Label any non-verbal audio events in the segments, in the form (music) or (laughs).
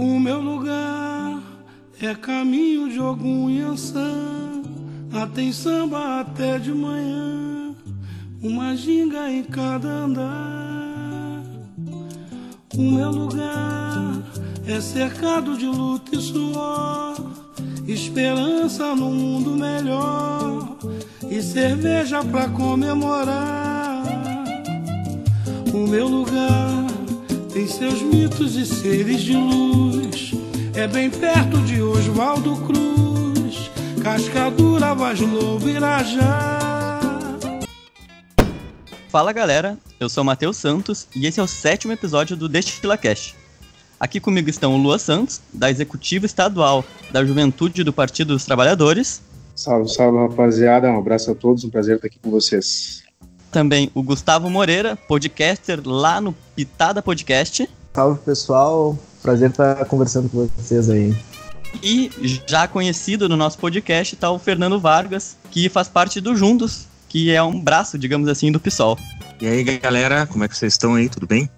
O meu lugar é caminho de algum. Lá tem samba até de manhã, uma ginga em cada andar. O meu lugar é cercado de luta e suor, esperança no mundo melhor e cerveja pra comemorar. O meu lugar tem seus mitos e seres de luz, é bem perto de Oswaldo Cruz, Cascadura, Vaz Lobo, Irajá. Fala galera, eu sou Matheus Santos e esse é o sétimo episódio do DestilaCast. Aqui comigo estão o Lua Santos, da Executiva Estadual da Juventude do Partido dos Trabalhadores. Salve, salve rapaziada, um abraço a todos, um prazer estar aqui com vocês. Também o Gustavo Moreira, podcaster lá no Pitada Podcast. Salve pessoal, prazer estar conversando com vocês aí. E já conhecido no nosso podcast está o Fernando Vargas, que faz parte do Juntos, que é um braço, digamos assim, do PSOL. E aí galera, como é que vocês estão aí? Tudo bem?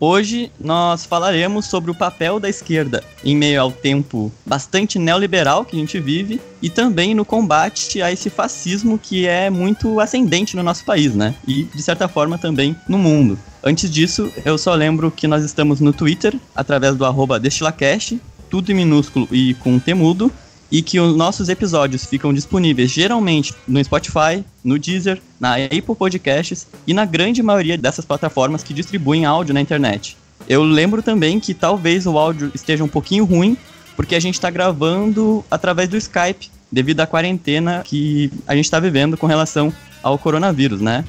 Hoje nós falaremos sobre o papel da esquerda em meio ao tempo bastante neoliberal que a gente vive e também no combate a esse fascismo que é muito ascendente no nosso país, né? E de certa forma também no mundo. Antes disso, eu só lembro que nós estamos no Twitter através do arroba DestilaCast, tudo em minúsculo e com temudo, e que os nossos episódios ficam disponíveis geralmente no Spotify, no Deezer, na Apple Podcasts e na grande maioria dessas plataformas que distribuem áudio na internet. Eu lembro também que talvez o áudio esteja um pouquinho ruim, porque a gente está gravando através do Skype, devido à quarentena que a gente está vivendo com relação ao coronavírus, né?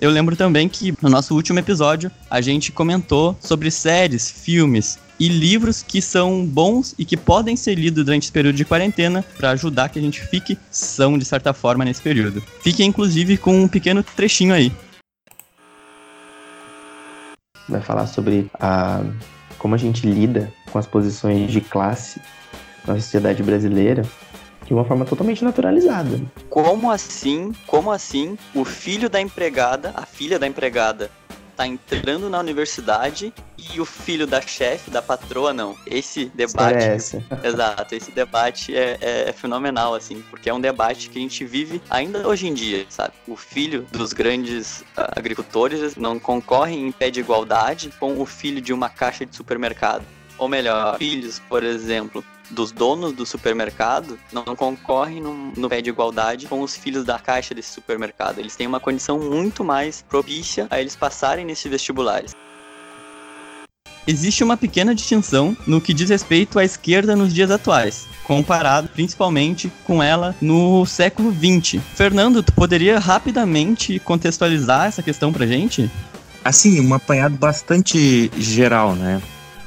Eu lembro também que no nosso último episódio a gente comentou sobre séries, filmes e livros que são bons e que podem ser lidos durante esse período de quarentena para ajudar que a gente fique são de certa forma nesse período. Fique inclusive com um pequeno trechinho aí. Vai falar sobre a como a gente lida com as posições de classe na sociedade brasileira de uma forma totalmente naturalizada. Como assim? Como assim o filho da empregada, a filha da empregada tá entrando na universidade e o filho da chefe, da patroa, não. Esse debate. É essa. (laughs) Exato, esse debate é, é, é, fenomenal, assim, porque é um debate que a gente vive ainda hoje em dia, sabe? O filho dos grandes uh, agricultores não concorre em pé de igualdade com o filho de uma caixa de supermercado. Ou melhor, filhos, por exemplo, dos donos do supermercado não concorrem no, no pé de igualdade com os filhos da caixa desse supermercado. Eles têm uma condição muito mais propícia a eles passarem nesses vestibulares. Existe uma pequena distinção no que diz respeito à esquerda nos dias atuais, comparado principalmente com ela no século XX. Fernando, tu poderia rapidamente contextualizar essa questão pra gente? Assim, um apanhado bastante geral, né?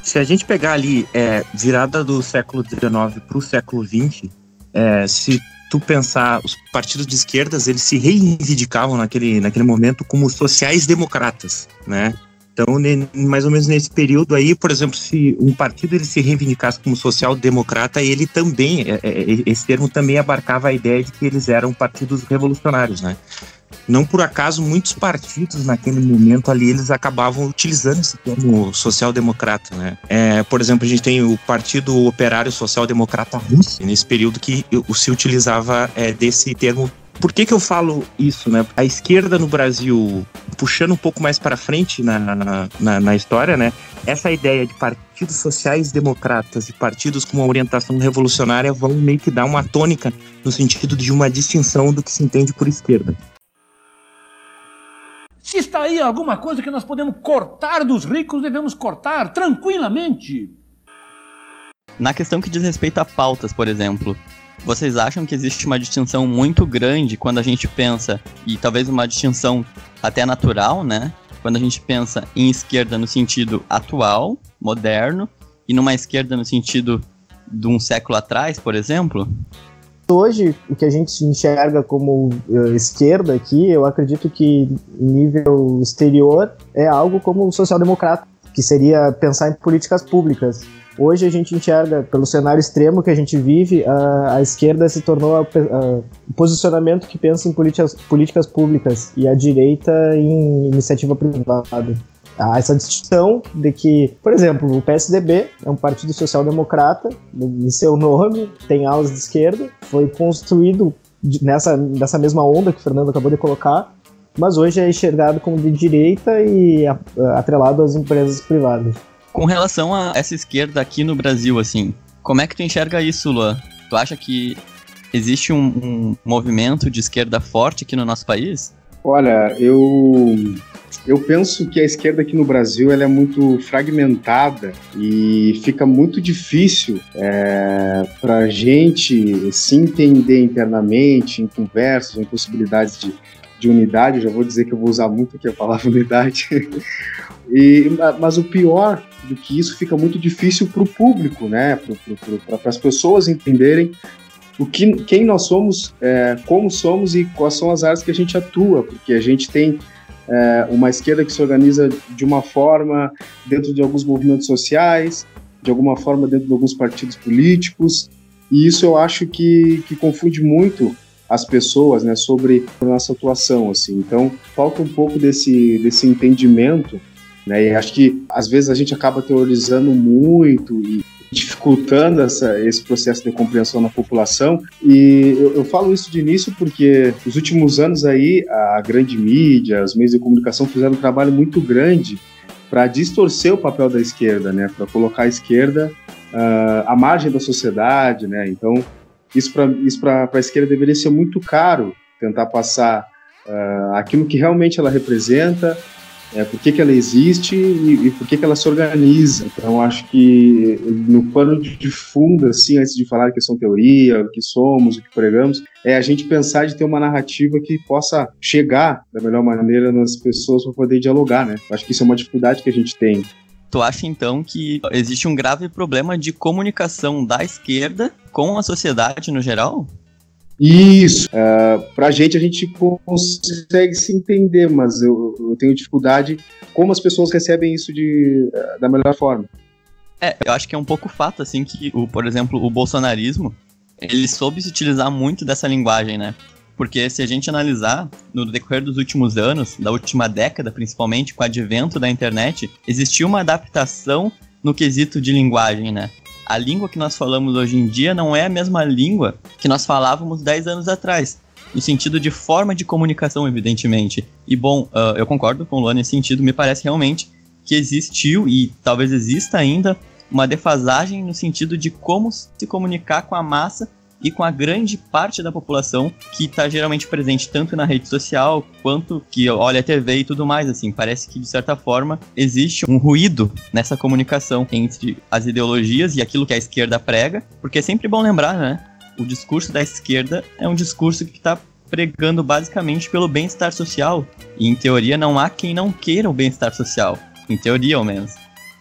Se a gente pegar ali é, virada do século XIX para o século XX, é, se tu pensar os partidos de esquerdas, eles se reivindicavam naquele, naquele momento como sociais-democratas, né? Então, mais ou menos nesse período aí, por exemplo, se um partido ele se reivindicasse como social-democrata, ele também, é, é, esse termo também abarcava a ideia de que eles eram partidos revolucionários, né? Não por acaso, muitos partidos naquele momento ali, eles acabavam utilizando esse termo social-democrata, né? É, por exemplo, a gente tem o Partido Operário Social-Democrata Russo, nesse período que se utilizava é, desse termo por que, que eu falo isso, né? A esquerda no Brasil, puxando um pouco mais para frente na, na, na, história, né? Essa ideia de partidos sociais democratas e partidos com uma orientação revolucionária vão meio que dar uma tônica no sentido de uma distinção do que se entende por esquerda. Se está aí alguma coisa que nós podemos cortar dos ricos, devemos cortar tranquilamente. Na questão que diz respeito a pautas, por exemplo, vocês acham que existe uma distinção muito grande quando a gente pensa, e talvez uma distinção até natural, né? Quando a gente pensa em esquerda no sentido atual, moderno, e numa esquerda no sentido de um século atrás, por exemplo? Hoje, o que a gente enxerga como uh, esquerda aqui, eu acredito que nível exterior é algo como o social-democrata, que seria pensar em políticas públicas. Hoje a gente enxerga, pelo cenário extremo que a gente vive, a, a esquerda se tornou o posicionamento que pensa em políticas, políticas públicas e a direita em iniciativa privada. Há essa distinção de que, por exemplo, o PSDB é um partido social-democrata, em seu nome, tem alas de esquerda, foi construído nessa, nessa mesma onda que o Fernando acabou de colocar, mas hoje é enxergado como de direita e atrelado às empresas privadas. Com relação a essa esquerda aqui no Brasil, assim, como é que tu enxerga isso, Luan? Tu acha que existe um, um movimento de esquerda forte aqui no nosso país? Olha, eu eu penso que a esquerda aqui no Brasil ela é muito fragmentada e fica muito difícil é, para a gente se entender internamente, em conversas, em possibilidades de, de unidade. Já vou dizer que eu vou usar muito aqui a palavra (laughs) unidade. e, mas o pior do que isso fica muito difícil para o público, né? Para as pessoas entenderem o que, quem nós somos, é, como somos e quais são as áreas que a gente atua, porque a gente tem é, uma esquerda que se organiza de uma forma dentro de alguns movimentos sociais, de alguma forma dentro de alguns partidos políticos, e isso eu acho que, que confunde muito as pessoas, né, sobre a nossa atuação, assim. Então, falta um pouco desse, desse entendimento, né, e acho que às vezes a gente acaba teorizando muito e dificultando essa, esse processo de compreensão na população. E eu, eu, falo isso de início porque nos últimos anos aí a grande mídia, os meios de comunicação fizeram um trabalho muito grande para distorcer o papel da esquerda, né, para colocar a esquerda uh, à margem da sociedade, né. Então isso para isso a esquerda deveria ser muito caro tentar passar uh, aquilo que realmente ela representa é, por que, que ela existe e, e por que, que ela se organiza. Então, acho que no pano de fundo, assim, antes de falar que são teoria, o que somos, o que pregamos, é a gente pensar de ter uma narrativa que possa chegar da melhor maneira nas pessoas para poder dialogar, né? Acho que isso é uma dificuldade que a gente tem. Tu acha então que existe um grave problema de comunicação da esquerda com a sociedade no geral? Isso. Uh, pra gente, a gente consegue se entender, mas eu, eu tenho dificuldade como as pessoas recebem isso de, uh, da melhor forma. É, eu acho que é um pouco fato, assim, que, o, por exemplo, o bolsonarismo, ele soube se utilizar muito dessa linguagem, né? Porque se a gente analisar, no decorrer dos últimos anos, da última década principalmente, com o advento da internet, existiu uma adaptação no quesito de linguagem, né? A língua que nós falamos hoje em dia não é a mesma língua que nós falávamos 10 anos atrás. No sentido de forma de comunicação, evidentemente. E bom, uh, eu concordo com o Luan nesse sentido, me parece realmente que existiu e talvez exista ainda uma defasagem no sentido de como se comunicar com a massa e com a grande parte da população que está geralmente presente tanto na rede social quanto que olha a TV e tudo mais, assim. Parece que, de certa forma, existe um ruído nessa comunicação entre as ideologias e aquilo que a esquerda prega, porque é sempre bom lembrar, né? O discurso da esquerda é um discurso que está pregando basicamente pelo bem-estar social. E, em teoria, não há quem não queira o bem-estar social. Em teoria, ao menos.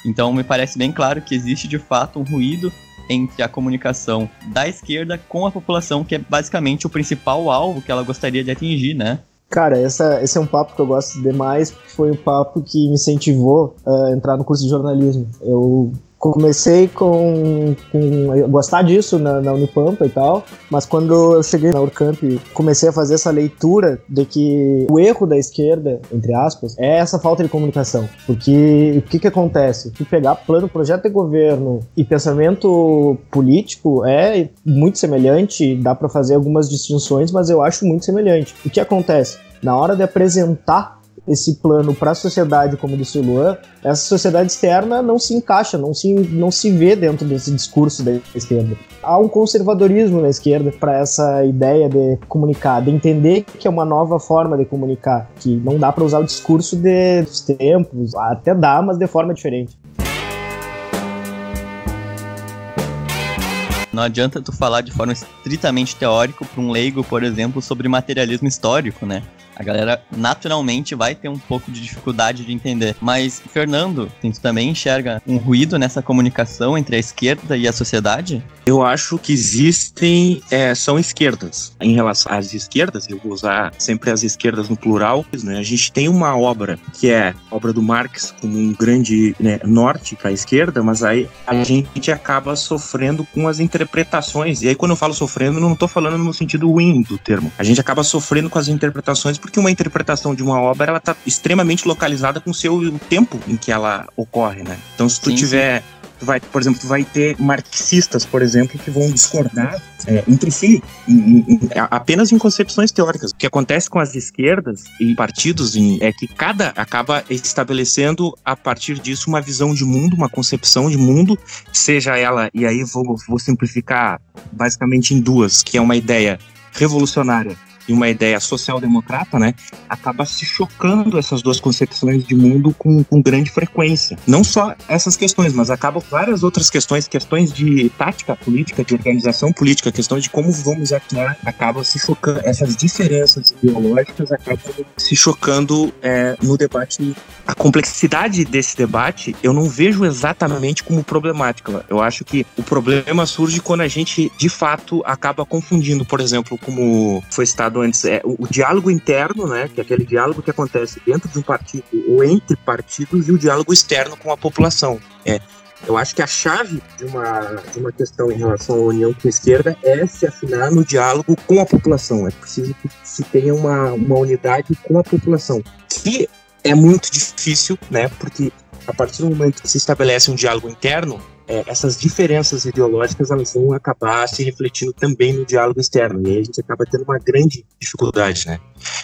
Então, me parece bem claro que existe de fato um ruído entre a comunicação da esquerda com a população, que é basicamente o principal alvo que ela gostaria de atingir, né? Cara, essa, esse é um papo que eu gosto demais, porque foi um papo que me incentivou a entrar no curso de jornalismo. Eu comecei com, com gostar disso na, na, Unipampa e tal, mas quando eu cheguei na Urcamp, comecei a fazer essa leitura de que o erro da esquerda, entre aspas, é essa falta de comunicação. Porque o que que acontece? Tu pegar plano, projeto de governo e pensamento político é muito semelhante, dá para fazer algumas distinções, mas eu acho muito semelhante. O que acontece? Na hora de apresentar esse plano para a sociedade, como disse o Luan, essa sociedade externa não se encaixa, não se, não se vê dentro desse discurso da esquerda. Há um conservadorismo na esquerda para essa ideia de comunicar, de entender que é uma nova forma de comunicar, que não dá para usar o discurso de, dos tempos, até dá, mas de forma diferente. Não adianta tu falar de forma estritamente teórica para um leigo, por exemplo, sobre materialismo histórico, né? A galera naturalmente vai ter um pouco de dificuldade de entender. Mas, Fernando, tu também enxerga um ruído nessa comunicação entre a esquerda e a sociedade? Eu acho que existem, é, são esquerdas. Em relação às esquerdas, eu vou usar sempre as esquerdas no plural, né? A gente tem uma obra que é a obra do Marx como um grande né, norte para a esquerda, mas aí a gente acaba sofrendo com as interpretações. E aí, quando eu falo sofrendo, não estou falando no sentido ruim do termo. A gente acaba sofrendo com as interpretações porque uma interpretação de uma obra ela está extremamente localizada com o seu tempo em que ela ocorre, né? Então, se tu sim, tiver sim tu vai, por exemplo, tu vai ter marxistas, por exemplo, que vão discordar é, entre si, em, em, apenas em concepções teóricas. O que acontece com as esquerdas e partidos em, é que cada acaba estabelecendo a partir disso uma visão de mundo, uma concepção de mundo, seja ela, e aí vou, vou simplificar basicamente em duas, que é uma ideia revolucionária e uma ideia social-democrata, né, acaba se chocando essas duas concepções de mundo com, com grande frequência. Não só essas questões, mas acabam várias outras questões, questões de tática política, de organização política, questões de como vamos atuar, acabam se chocando, essas diferenças ideológicas acabam se chocando é, no debate. A complexidade desse debate eu não vejo exatamente como problemática. Eu acho que o problema surge quando a gente, de fato, acaba confundindo, por exemplo, como foi citado antes, é o, o, diálogo interno, né, que é aquele diálogo que acontece dentro de um partido ou entre partidos, e o diálogo externo com a população. É, eu acho que a chave de uma, de uma questão em relação à união com a esquerda é se afinar no diálogo com a população. É preciso que se tenha uma, uma unidade com a população, que é muito difícil, né, porque a partir do momento que se estabelece um diálogo interno, é, essas diferenças ideológicas elas vão acabar se refletindo também no diálogo externo. E aí a gente acaba tendo uma grande dificuldade, né?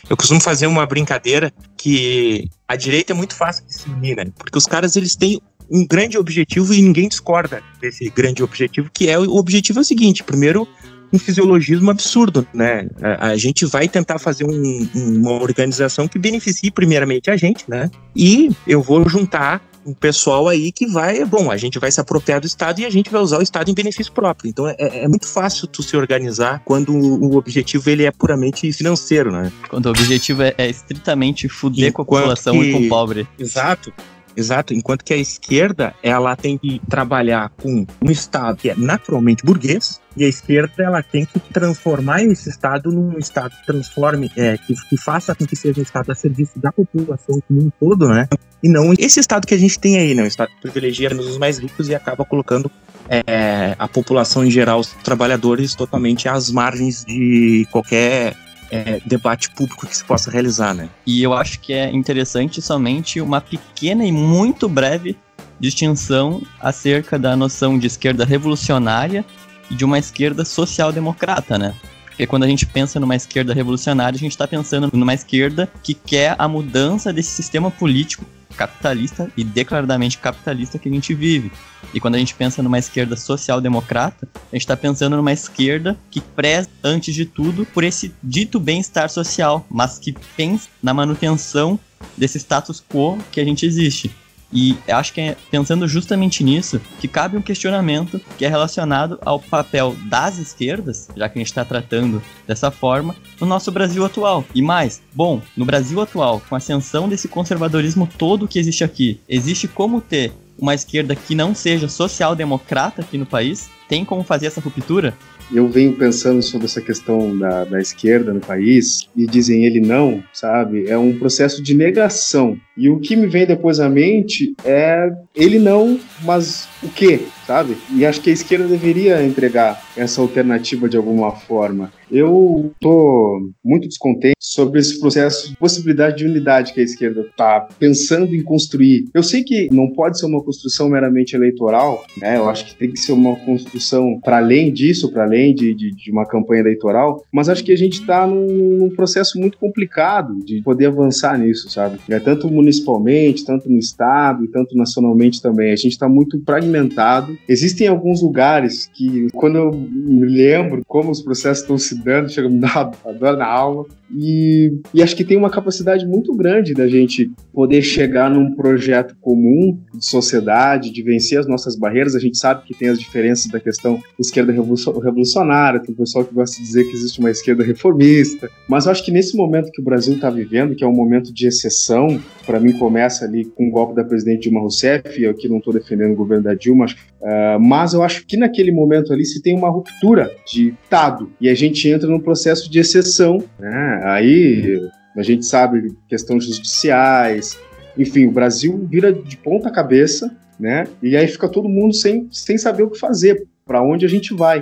Eu costumo fazer uma brincadeira que a direita é muito fácil de se unir, né? Porque os caras eles têm um grande objetivo e ninguém discorda desse grande objetivo, que é o objetivo é o seguinte: primeiro, um fisiologismo absurdo, né? A, gente vai tentar fazer um, uma organização que beneficie primeiramente a gente, né? E eu vou juntar um pessoal aí que vai, bom, a gente vai se apropriar do Estado e a gente vai usar o Estado em benefício próprio. Então é, é muito fácil tu se organizar quando o objetivo ele é puramente financeiro, né? Quando o objetivo é, é estritamente fuder Enquanto com a população que... e com o pobre. Exato. Exato, enquanto que a esquerda ela tem que trabalhar com um Estado que é naturalmente burguês, e a esquerda ela tem que transformar esse Estado num Estado que transforme, é, que, que faça com que seja um Estado a serviço da população como um todo, né? E não esse Estado que a gente tem aí, né? Um Estado que privilegia os mais ricos e acaba colocando é, a população em geral, os trabalhadores, totalmente às margens de qualquer é, debate público que se possa realizar, né? E eu acho que é interessante somente uma pequena e muito breve distinção acerca da noção de esquerda revolucionária e de uma esquerda social-democrata, né? Porque quando a gente pensa numa esquerda revolucionária, a gente está pensando numa esquerda que quer a mudança desse sistema político capitalista e declaradamente capitalista que a gente vive. E quando a gente pensa numa esquerda social-democrata, a gente está pensando numa esquerda que preza, antes de tudo, por esse dito bem-estar social, mas que pensa na manutenção desse status quo que a gente existe. E acho que é pensando justamente nisso que cabe um questionamento que é relacionado ao papel das esquerdas, já que a gente está tratando dessa forma, no nosso Brasil atual. E mais, bom, no Brasil atual, com a ascensão desse conservadorismo todo que existe aqui, existe como ter uma esquerda que não seja social-democrata aqui no país? Tem como fazer essa ruptura? eu venho pensando sobre essa questão da, da esquerda no país e dizem ele não, sabe? É um processo de negação. E o que me vem depois à mente é ele não, mas o quê, sabe? E acho que a esquerda deveria entregar essa alternativa de alguma forma. Eu tô muito descontente sobre esse processo de possibilidade de unidade que a esquerda está pensando em construir. Eu sei que não pode ser uma construção meramente eleitoral, né? Eu acho que tem que ser uma construção para além disso, para além de, de, de, uma campanha eleitoral, mas acho que a gente está num, num, processo muito complicado de poder avançar nisso, sabe? É tanto municipalmente, tanto no estado e tanto nacionalmente também. A gente está muito fragmentado. Existem alguns lugares que, quando eu me lembro como os processos estão se dando, chega a me dar a dor na alma. E, e acho que tem uma capacidade muito grande da gente poder chegar num projeto comum de sociedade, de vencer as nossas barreiras. A gente sabe que tem as diferenças da questão esquerda revolucionária, tem pessoal que gosta de dizer que existe uma esquerda reformista, mas eu acho que nesse momento que o Brasil está vivendo, que é um momento de exceção, para mim começa ali com o golpe da presidente Dilma Rousseff, eu aqui não estou defendendo o governo da Dilma, uh, mas eu acho que naquele momento ali se tem uma ruptura de Estado, e a gente entra num processo de exceção, né? Aí a gente sabe questões judiciais, enfim, o Brasil vira de ponta cabeça né? E aí fica todo mundo sem, sem saber o que fazer, para onde a gente vai.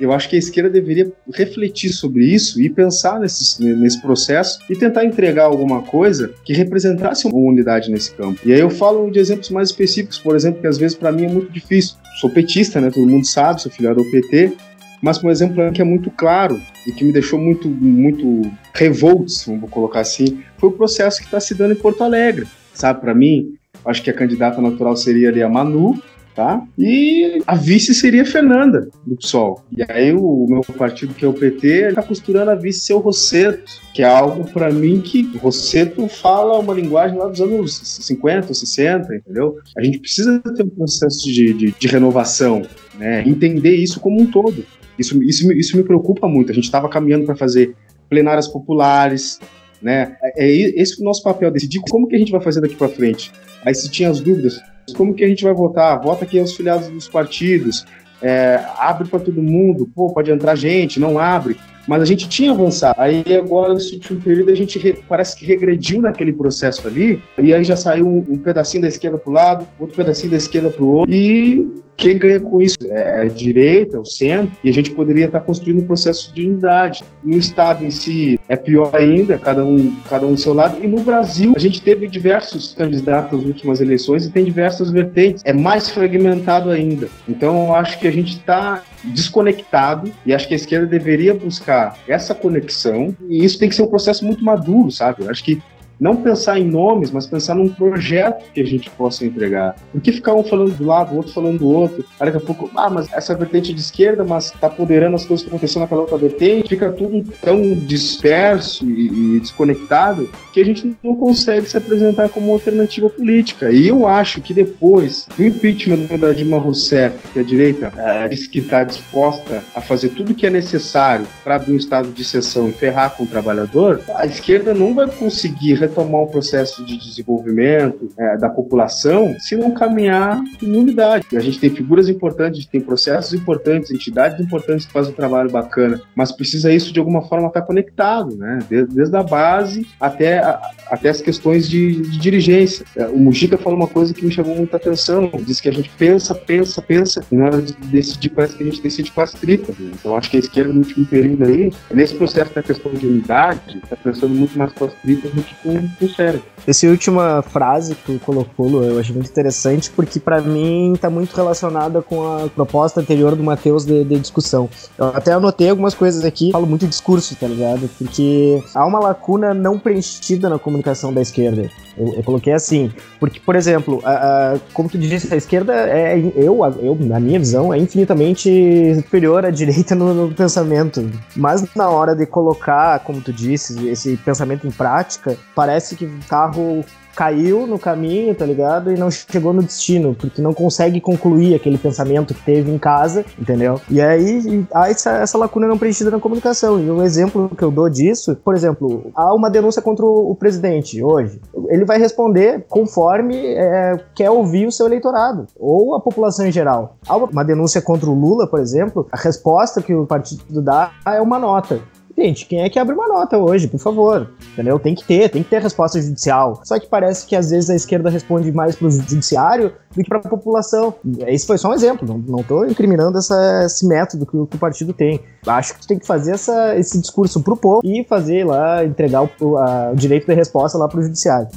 Eu acho que a esquerda deveria refletir sobre isso e pensar nesse, nesse processo e tentar entregar alguma coisa que representasse uma unidade nesse campo. E aí eu falo de exemplos mais específicos, por exemplo, que às vezes para mim é muito difícil. Sou petista, né? Todo mundo sabe, sou filiado ao PT, mas um exemplo que é muito claro e que me deixou muito, muito revoltos, vamos colocar assim, foi o processo que está se dando em Porto Alegre. Sabe, para mim, acho que a candidata natural seria ali a Manu, tá? E a vice seria Fernanda, do PSOL. E aí o meu partido, que é o PT, está costurando a vice ser o Rosseto, que é algo para mim que o Rosseto fala uma linguagem lá dos anos 50, 60, entendeu? A gente precisa ter um processo de, de, de renovação, né? Entender isso como um todo. Isso, isso, isso me preocupa muito. A gente estava caminhando para fazer plenárias populares, né? É, é esse o nosso papel, decidir como que a gente vai fazer daqui para frente. Aí se tinha as dúvidas, como que a gente vai votar? Vota aqui os filiados dos partidos, é, abre para todo mundo, pô, pode entrar gente, não abre. Mas a gente tinha avançado. Aí agora, nesse último período, a gente re, parece que regrediu naquele processo ali, e aí já saiu um, um pedacinho da esquerda para o lado, outro pedacinho da esquerda para o outro, e quem ganha com isso é a direita, o centro, e a gente poderia estar construindo um processo de unidade. No Estado em si é pior ainda, cada um, cada um do seu lado, e no Brasil a gente teve diversos candidatos nas últimas eleições e tem diversas vertentes, é mais fragmentado ainda. Então eu acho que a gente está desconectado e acho que a esquerda deveria buscar essa conexão e isso tem que ser um processo muito maduro, sabe? Eu acho que não pensar em nomes, mas pensar num projeto que a gente possa entregar. Por que ficar um falando do lado, o outro falando do outro? Aí daqui a pouco, ah, mas essa vertente de esquerda, mas está poderando as coisas que acontecendo naquela outra vertente, fica tudo tão disperso e, e, desconectado que a gente não consegue se apresentar como alternativa política. E eu acho que depois do impeachment da Dilma Rousseff, que a direita é, disse que está disposta a fazer tudo que é necessário para abrir um estado de exceção e ferrar com o trabalhador, a esquerda não vai conseguir retomar o processo de desenvolvimento é, da população se não caminhar em unidade. A gente tem figuras importantes, tem processos importantes, entidades importantes que fazem um trabalho bacana, mas precisa isso de alguma forma estar conectado, né? Desde, desde a base até, a, até as questões de, de dirigência. É, o Mujica falou uma coisa que me chamou muita atenção, disse que a gente pensa, pensa, pensa, e na hora de decidir parece que a gente decide com as tripas. Né? Então acho que a esquerda no último período aí, nesse processo da questão de unidade, está pensando muito mais com as do que com com, sério. Essa última frase que tu colocou, Lu, eu achei muito interessante, porque para mim tá muito relacionada com a proposta anterior do Matheus de, de, discussão. Eu até anotei algumas coisas aqui, falo muito discurso, tá ligado? Porque há uma lacuna não preenchida na comunicação da esquerda. Eu, eu coloquei assim, porque, por exemplo, a, a, como tu disse, a esquerda é, eu, eu, na minha visão, é infinitamente superior à direita no, no pensamento. Mas na hora de colocar, como tu disse, esse pensamento em prática, parece que o carro caiu no caminho, tá ligado? E não chegou no destino, porque não consegue concluir aquele pensamento que teve em casa, entendeu? E aí há essa, essa lacuna não preenchida na comunicação. E um exemplo que eu dou disso, por exemplo, há uma denúncia contra o presidente hoje. Ele vai responder conforme é, quer ouvir o seu eleitorado, ou a população em geral. Há uma denúncia contra o Lula, por exemplo, a resposta que o partido dá é uma nota. Gente, quem é que abre uma nota hoje, por favor? Entendeu? Tem que ter, tem que ter resposta judicial. Só que parece que às vezes a esquerda responde mais pro judiciário do que pra população. Esse foi só um exemplo, não, não tô incriminando essa, esse método que o, que o partido tem. Acho que tem que fazer essa, esse discurso pro povo e fazer lá, entregar o, a, o direito de resposta lá pro judiciário.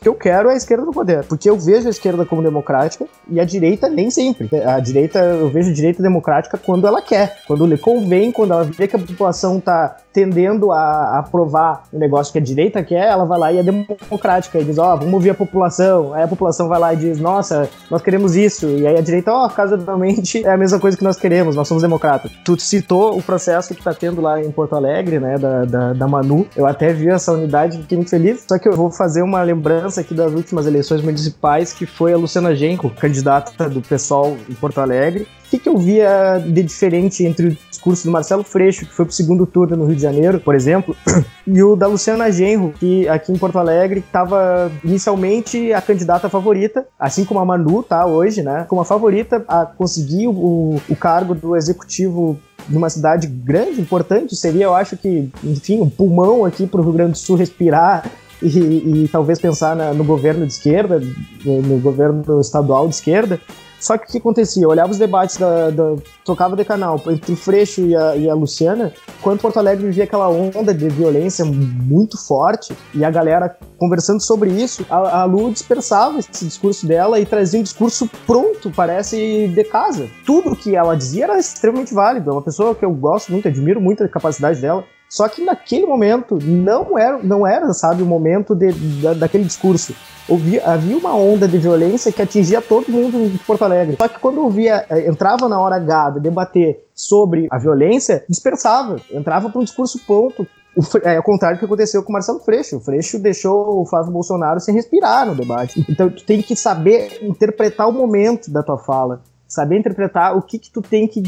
Que eu quero é a esquerda no poder. Porque eu vejo a esquerda como democrática e a direita nem sempre. A direita, eu vejo a direita democrática quando ela quer, quando lhe convém, quando ela vê que a população tá tendendo a aprovar um negócio que a direita quer, ela vai lá e é democrática e diz, ó, oh, vamos ouvir a população. Aí a população vai lá e diz, nossa, nós queremos isso. E aí a direita, ó, oh, casualmente é a mesma coisa que nós queremos, nós somos democratas. Tu citou o processo que tá tendo lá em Porto Alegre, né, da, da, da Manu. Eu até vi essa unidade, fiquei muito feliz. Só que eu vou fazer uma lembrança aqui das últimas eleições municipais, que foi a Luciana Genco, candidata do PSOL em Porto Alegre. O que, que eu via de diferente entre o discurso do Marcelo Freixo, que foi pro segundo turno no Rio de Janeiro, por exemplo, (clears throat) e o da Luciana Genro, que aqui em Porto Alegre estava inicialmente a candidata favorita, assim como a Manu tá hoje, né? Como a favorita a conseguir o, o cargo do executivo numa cidade grande, importante, seria, eu acho que, enfim, um pulmão aqui para o Rio Grande do Sul respirar e, e talvez pensar na, no governo de esquerda, no, no governo estadual de esquerda. Só que o que acontecia? Eu olhava os debates da. da de canal entre o Freixo e a, e a Luciana, quando Porto Alegre vivia aquela onda de violência muito forte, e a galera conversando sobre isso, a, a Lu dispersava esse discurso dela e trazia um discurso pronto, parece de casa. Tudo que ela dizia era extremamente válido. É uma pessoa que eu gosto muito, admiro muito a capacidade dela. Só que naquele momento não era, não era sabe, o momento de, da, daquele discurso. Havia, uma onda de violência que atingia todo mundo de Porto Alegre. Só que quando ouvia, eh, entrava na hora H de debater sobre a violência, dispersava, entrava para um discurso pronto. O, é o contrário do que aconteceu com o Marcelo Freixo. O Freixo deixou o Flávio Bolsonaro sem respirar no debate. Então tu tem que saber interpretar o momento da tua fala saber interpretar o que que tu tem que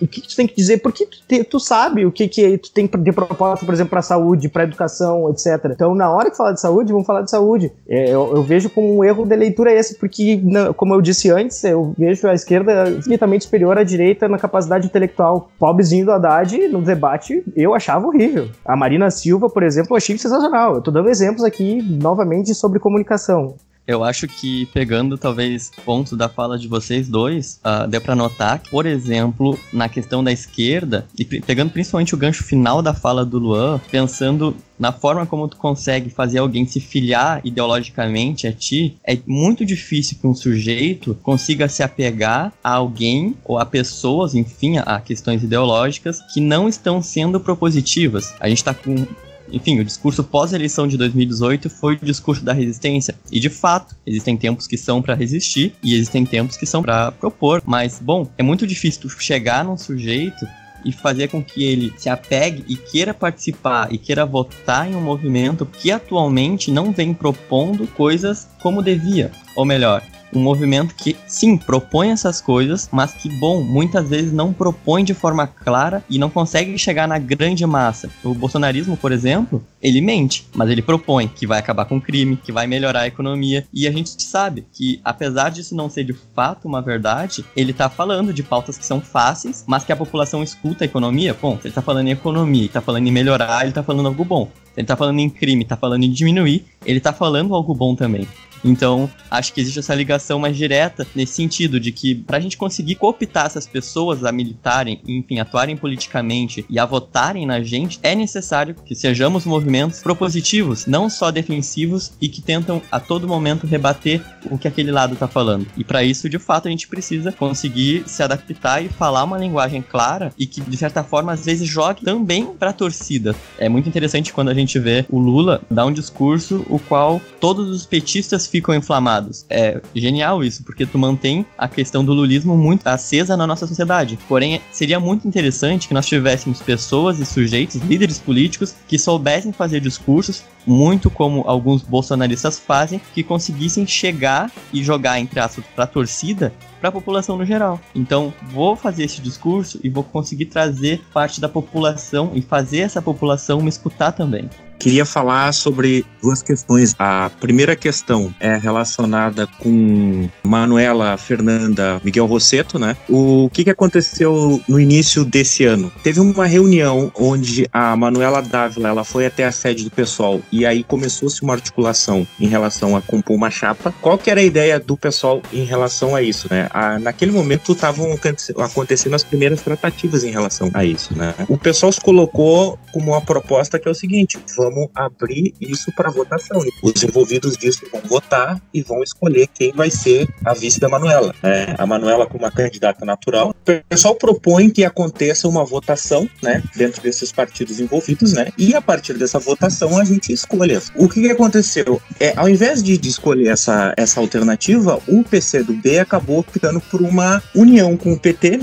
o que, que tu tem que dizer porque tu, te, tu sabe o que que tu tem de proposta por exemplo para saúde para educação etc. Então na hora que falar de saúde vamos falar de saúde. É, eu, eu, vejo como um erro de leitura esse porque como eu disse antes eu vejo a esquerda infinitamente superior à direita na capacidade intelectual. Pobrezinho do Haddad no debate eu achava horrível. A Marina Silva por exemplo eu achei sensacional. Eu tô dando exemplos aqui novamente sobre comunicação eu acho que pegando talvez pontos da fala de vocês dois, uh, deu para notar que, por exemplo, na questão da esquerda, e pegando principalmente o gancho final da fala do Luan, pensando na forma como tu consegue fazer alguém se filiar ideologicamente a ti, é muito difícil que um sujeito consiga se apegar a alguém ou a pessoas, enfim, a questões ideológicas que não estão sendo propositivas. A gente tá com enfim, o discurso pós-eleição de 2018 foi o discurso da resistência. E de fato, existem tempos que são para resistir e existem tempos que são para propor. Mas, bom, é muito difícil chegar num sujeito e fazer com que ele se apegue e queira participar e queira votar em um movimento que atualmente não vem propondo coisas como devia. Ou melhor, um movimento que, sim, propõe essas coisas, mas que, bom, muitas vezes não propõe de forma clara e não consegue chegar na grande massa. O bolsonarismo, por exemplo, ele mente, mas ele propõe que vai acabar com o crime, que vai melhorar a economia, e a gente sabe que, apesar disso não ser de fato uma verdade, ele tá falando de pautas que são fáceis, mas que a população escuta a economia. Bom, se ele tá falando em economia, tá falando em melhorar, ele tá falando algo bom. Se ele tá falando em crime, tá falando em diminuir, ele tá falando algo bom também. Então, acho que existe essa ligação mais direta nesse sentido de que para a gente conseguir cooptar essas pessoas a militarem, enfim, atuarem politicamente e a votarem na gente, é necessário que sejamos movimentos propositivos, não só defensivos e que tentam a todo momento rebater o que aquele lado está falando. E para isso, de fato, a gente precisa conseguir se adaptar e falar uma linguagem clara e que, de certa forma, às vezes jogue também para a torcida. É muito interessante quando a gente vê o Lula dar um discurso o qual todos os petistas ficam inflamados. É genial isso, porque tu mantém a questão do lulismo muito acesa na nossa sociedade. Porém, seria muito interessante que nós tivéssemos pessoas e sujeitos, líderes políticos, que soubessem fazer discursos, muito como alguns bolsonaristas fazem, que conseguissem chegar e jogar, entre aspas, para a torcida para a população no geral. Então, vou fazer esse discurso e vou conseguir trazer parte da população e fazer essa população me escutar também queria falar sobre duas questões. A primeira questão é relacionada com Manuela Fernanda Miguel Rosseto, né? O que, que aconteceu no início desse ano? Teve uma reunião onde a Manuela Dávila ela foi até a sede do pessoal e aí começou-se uma articulação em relação a compor uma chapa. Qual que era a ideia do pessoal em relação a isso, né? A, naquele momento estavam acontecendo as primeiras tratativas em relação a isso, né? O pessoal se colocou como uma proposta que é o seguinte: vamos vamos abrir isso para votação. Os envolvidos disso vão votar e vão escolher quem vai ser a vice da Manuela. É, a Manuela como uma candidata natural. O pessoal propõe que aconteça uma votação, né, dentro desses partidos envolvidos, né, e a partir dessa votação a gente escolha. O que, que aconteceu? É, ao invés de, de escolher essa, essa alternativa, o PCdoB acabou ficando por uma união com o PT.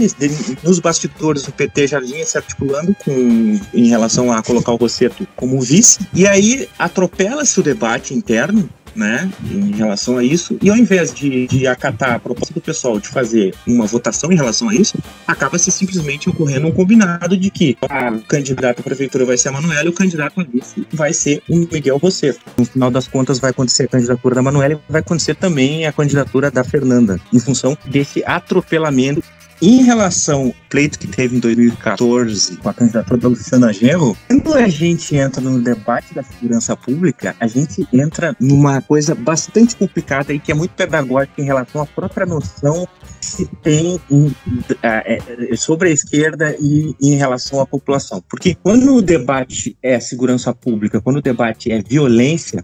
Nos bastidores, o PT já vinha se articulando com, em relação a colocar o Rosseto como vice, e aí atropela-se o debate interno né, em relação a isso, e ao invés de, de acatar a proposta do pessoal de fazer uma votação em relação a isso, acaba-se simplesmente ocorrendo um combinado de que a candidata à prefeitura vai ser a Manuela e o candidato a vice vai ser o Miguel Rosseto. No final das contas, vai acontecer a candidatura da Manuela e vai acontecer também a candidatura da Fernanda, em função desse atropelamento Em relação ao pleito que teve em 2014 com a candidatura da Luciana Genro, quando a gente entra no debate da segurança pública, a gente entra numa coisa bastante complicada e que é muito pedagógica em relação à própria noção que se tem em, é, é, sobre a esquerda e em relação à população. Porque quando o debate é segurança pública, quando o debate é violência,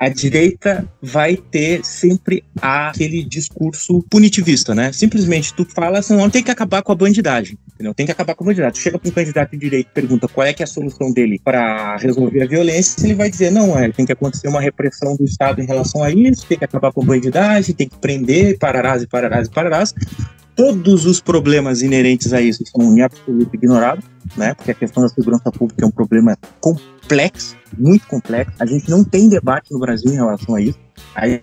a direita vai ter sempre aquele discurso punitivista, né? Simplesmente tu fala assim, não tem que acabar com a bandidagem, entendeu? Tem que acabar com a bandidagem. Tu chega para um candidato de direita e pergunta qual é que é a solução dele para resolver a violência, ele vai dizer, não, é, tem que acontecer uma repressão do Estado em relação a isso, tem que acabar com a bandidagem, tem que prender, pararás e pararás e pararás. Todos os problemas inerentes a isso são em absoluto ignorados, né? Porque a questão da segurança pública é um problema complexo, muito complexo. A gente não tem debate no Brasil em relação a isso.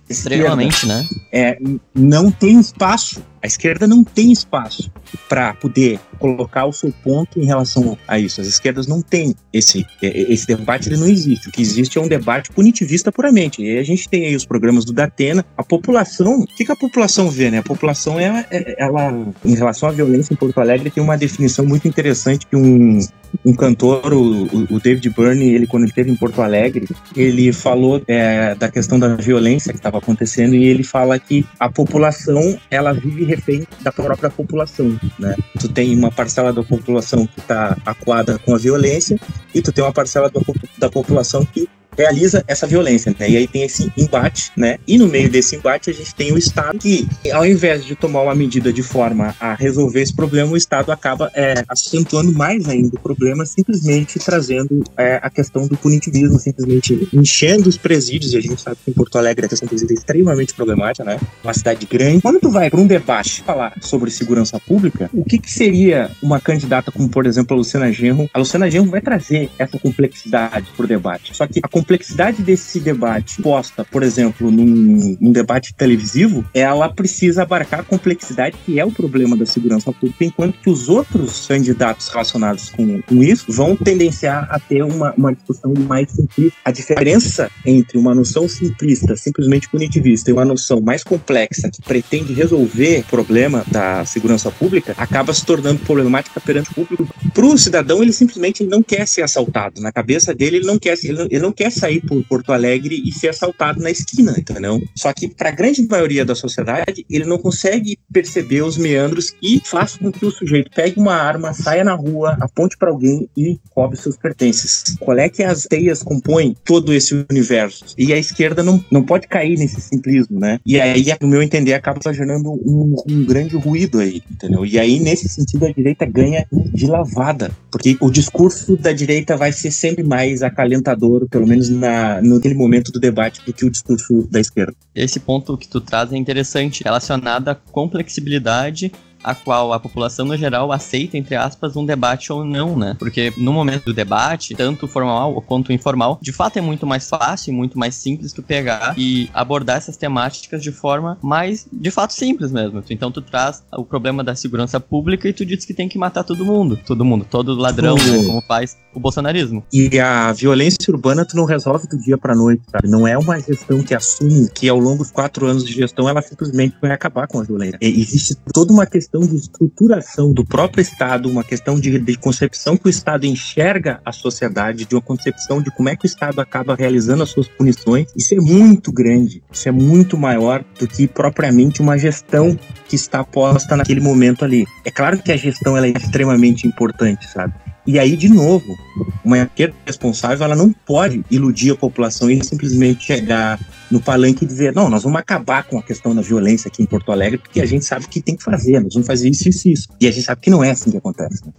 Extremamente, né? É, não tem espaço a esquerda não tem espaço para poder colocar o seu ponto em relação a isso. As esquerdas não têm esse, esse debate, ele não existe. O que existe é um debate punitivista puramente. E a gente tem aí os programas do Datena. A população, o que, que a população vê, né? A população, ela, ela, em relação à violência em Porto Alegre, tem uma definição muito interessante que um, um cantor, o, o David Byrne, ele quando ele esteve em Porto Alegre, ele falou é, da questão da violência que estava acontecendo e ele fala que a população, ela vive refém da própria população, né? Tu tem uma parcela da população que está acuada com a violência e tu tem uma parcela da, da população que realiza essa violência, né? E aí tem esse embate, né? E no meio desse embate a gente tem o Estado que, ao invés de tomar uma medida de forma a resolver esse problema, o Estado acaba é, acentuando mais ainda o problema, simplesmente trazendo é, a questão do punitivismo, simplesmente enchendo os presídios. E a gente sabe que em Porto Alegre a questão presídio é extremamente problemática, né? Uma cidade grande. Quando tu vai para um debate falar sobre segurança pública, o que, que seria uma candidata como, por exemplo, a Luciana Genro? A Luciana Genro vai trazer essa complexidade para o debate. Só que a complexidade desse debate posta, por exemplo, num, num, debate televisivo, ela precisa abarcar a complexidade que é o problema da segurança pública, enquanto que os outros candidatos relacionados com, com isso vão tendenciar a ter uma, uma discussão mais simplista. A diferença entre uma noção simplista, simplesmente punitivista, e uma noção mais complexa que pretende resolver o problema da segurança pública acaba se tornando problemática perante o público. Para o cidadão, ele simplesmente não quer ser assaltado. Na cabeça dele, ele não quer, ele não, ele não quer sair por Porto Alegre e ser assaltado na esquina, entendeu? Só que para a grande maioria da sociedade, ele não consegue perceber os meandros que fazem com que o sujeito pegue uma arma, saia na rua, aponte para alguém e roube seus pertences. Qual é que as teias compõem todo esse universo? E a esquerda não, não pode cair nesse simplismo, né? E aí, no meu entender, acaba gerando um, um grande ruído aí, entendeu? E aí, nesse sentido, a direita ganha de lavada, porque o discurso da direita vai ser sempre mais acalentador, pelo menos na, naquele momento do debate, do que o discurso da esquerda. Esse ponto que tu traz é interessante, relacionado à complexibilidade a qual a população no geral aceita, entre aspas, um debate ou não, né? Porque no momento do debate, tanto formal quanto informal, de fato é muito mais fácil e muito mais simples tu pegar e abordar essas temáticas de forma mais, de fato, simples mesmo. Então tu traz o problema da segurança pública e tu diz que tem que matar todo mundo. Todo mundo, todo ladrão, né? Como faz o bolsonarismo. E a violência urbana tu não resolve do dia pra noite, sabe? Não é uma gestão que assume que ao longo dos quatro anos de gestão ela simplesmente vai acabar com a violência. existe toda uma questão questão de estruturação do próprio Estado, uma questão de, de, concepção que o Estado enxerga a sociedade, de uma concepção de como é que o Estado acaba realizando as suas punições. Isso é muito grande, isso é muito maior do que propriamente uma gestão que está posta naquele momento ali. É claro que a gestão ela é extremamente importante, sabe? E aí, de novo, uma esquerda responsável ela não pode iludir a população e simplesmente chegar no palanque e dizer: não, nós vamos acabar com a questão da violência aqui em Porto Alegre, porque a gente sabe que tem que fazer, nós vamos fazer isso, isso, isso. E a gente sabe que não é assim que acontece. Né?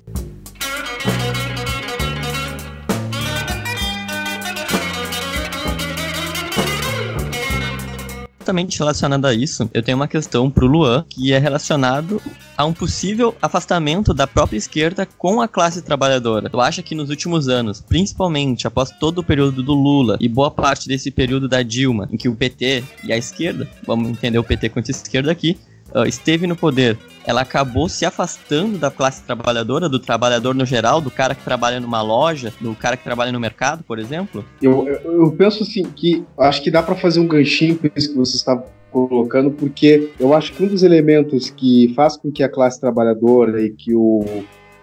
Exatamente relacionado a isso, eu tenho uma questão pro Luan, que é relacionado a um possível afastamento da própria esquerda com a classe trabalhadora. Tu acha que nos últimos anos, principalmente após todo o período do Lula e boa parte desse período da Dilma, em que o PT e a esquerda, vamos entender o PT quanto esquerda aqui, uh, esteve no poder, ela acabou se afastando da classe trabalhadora, do trabalhador no geral, do cara que trabalha numa loja, do cara que trabalha no mercado, por exemplo? Eu, eu, penso assim que acho que dá para fazer um ganchinho com isso que você está colocando, porque eu acho que um dos elementos que faz com que a classe trabalhadora e que o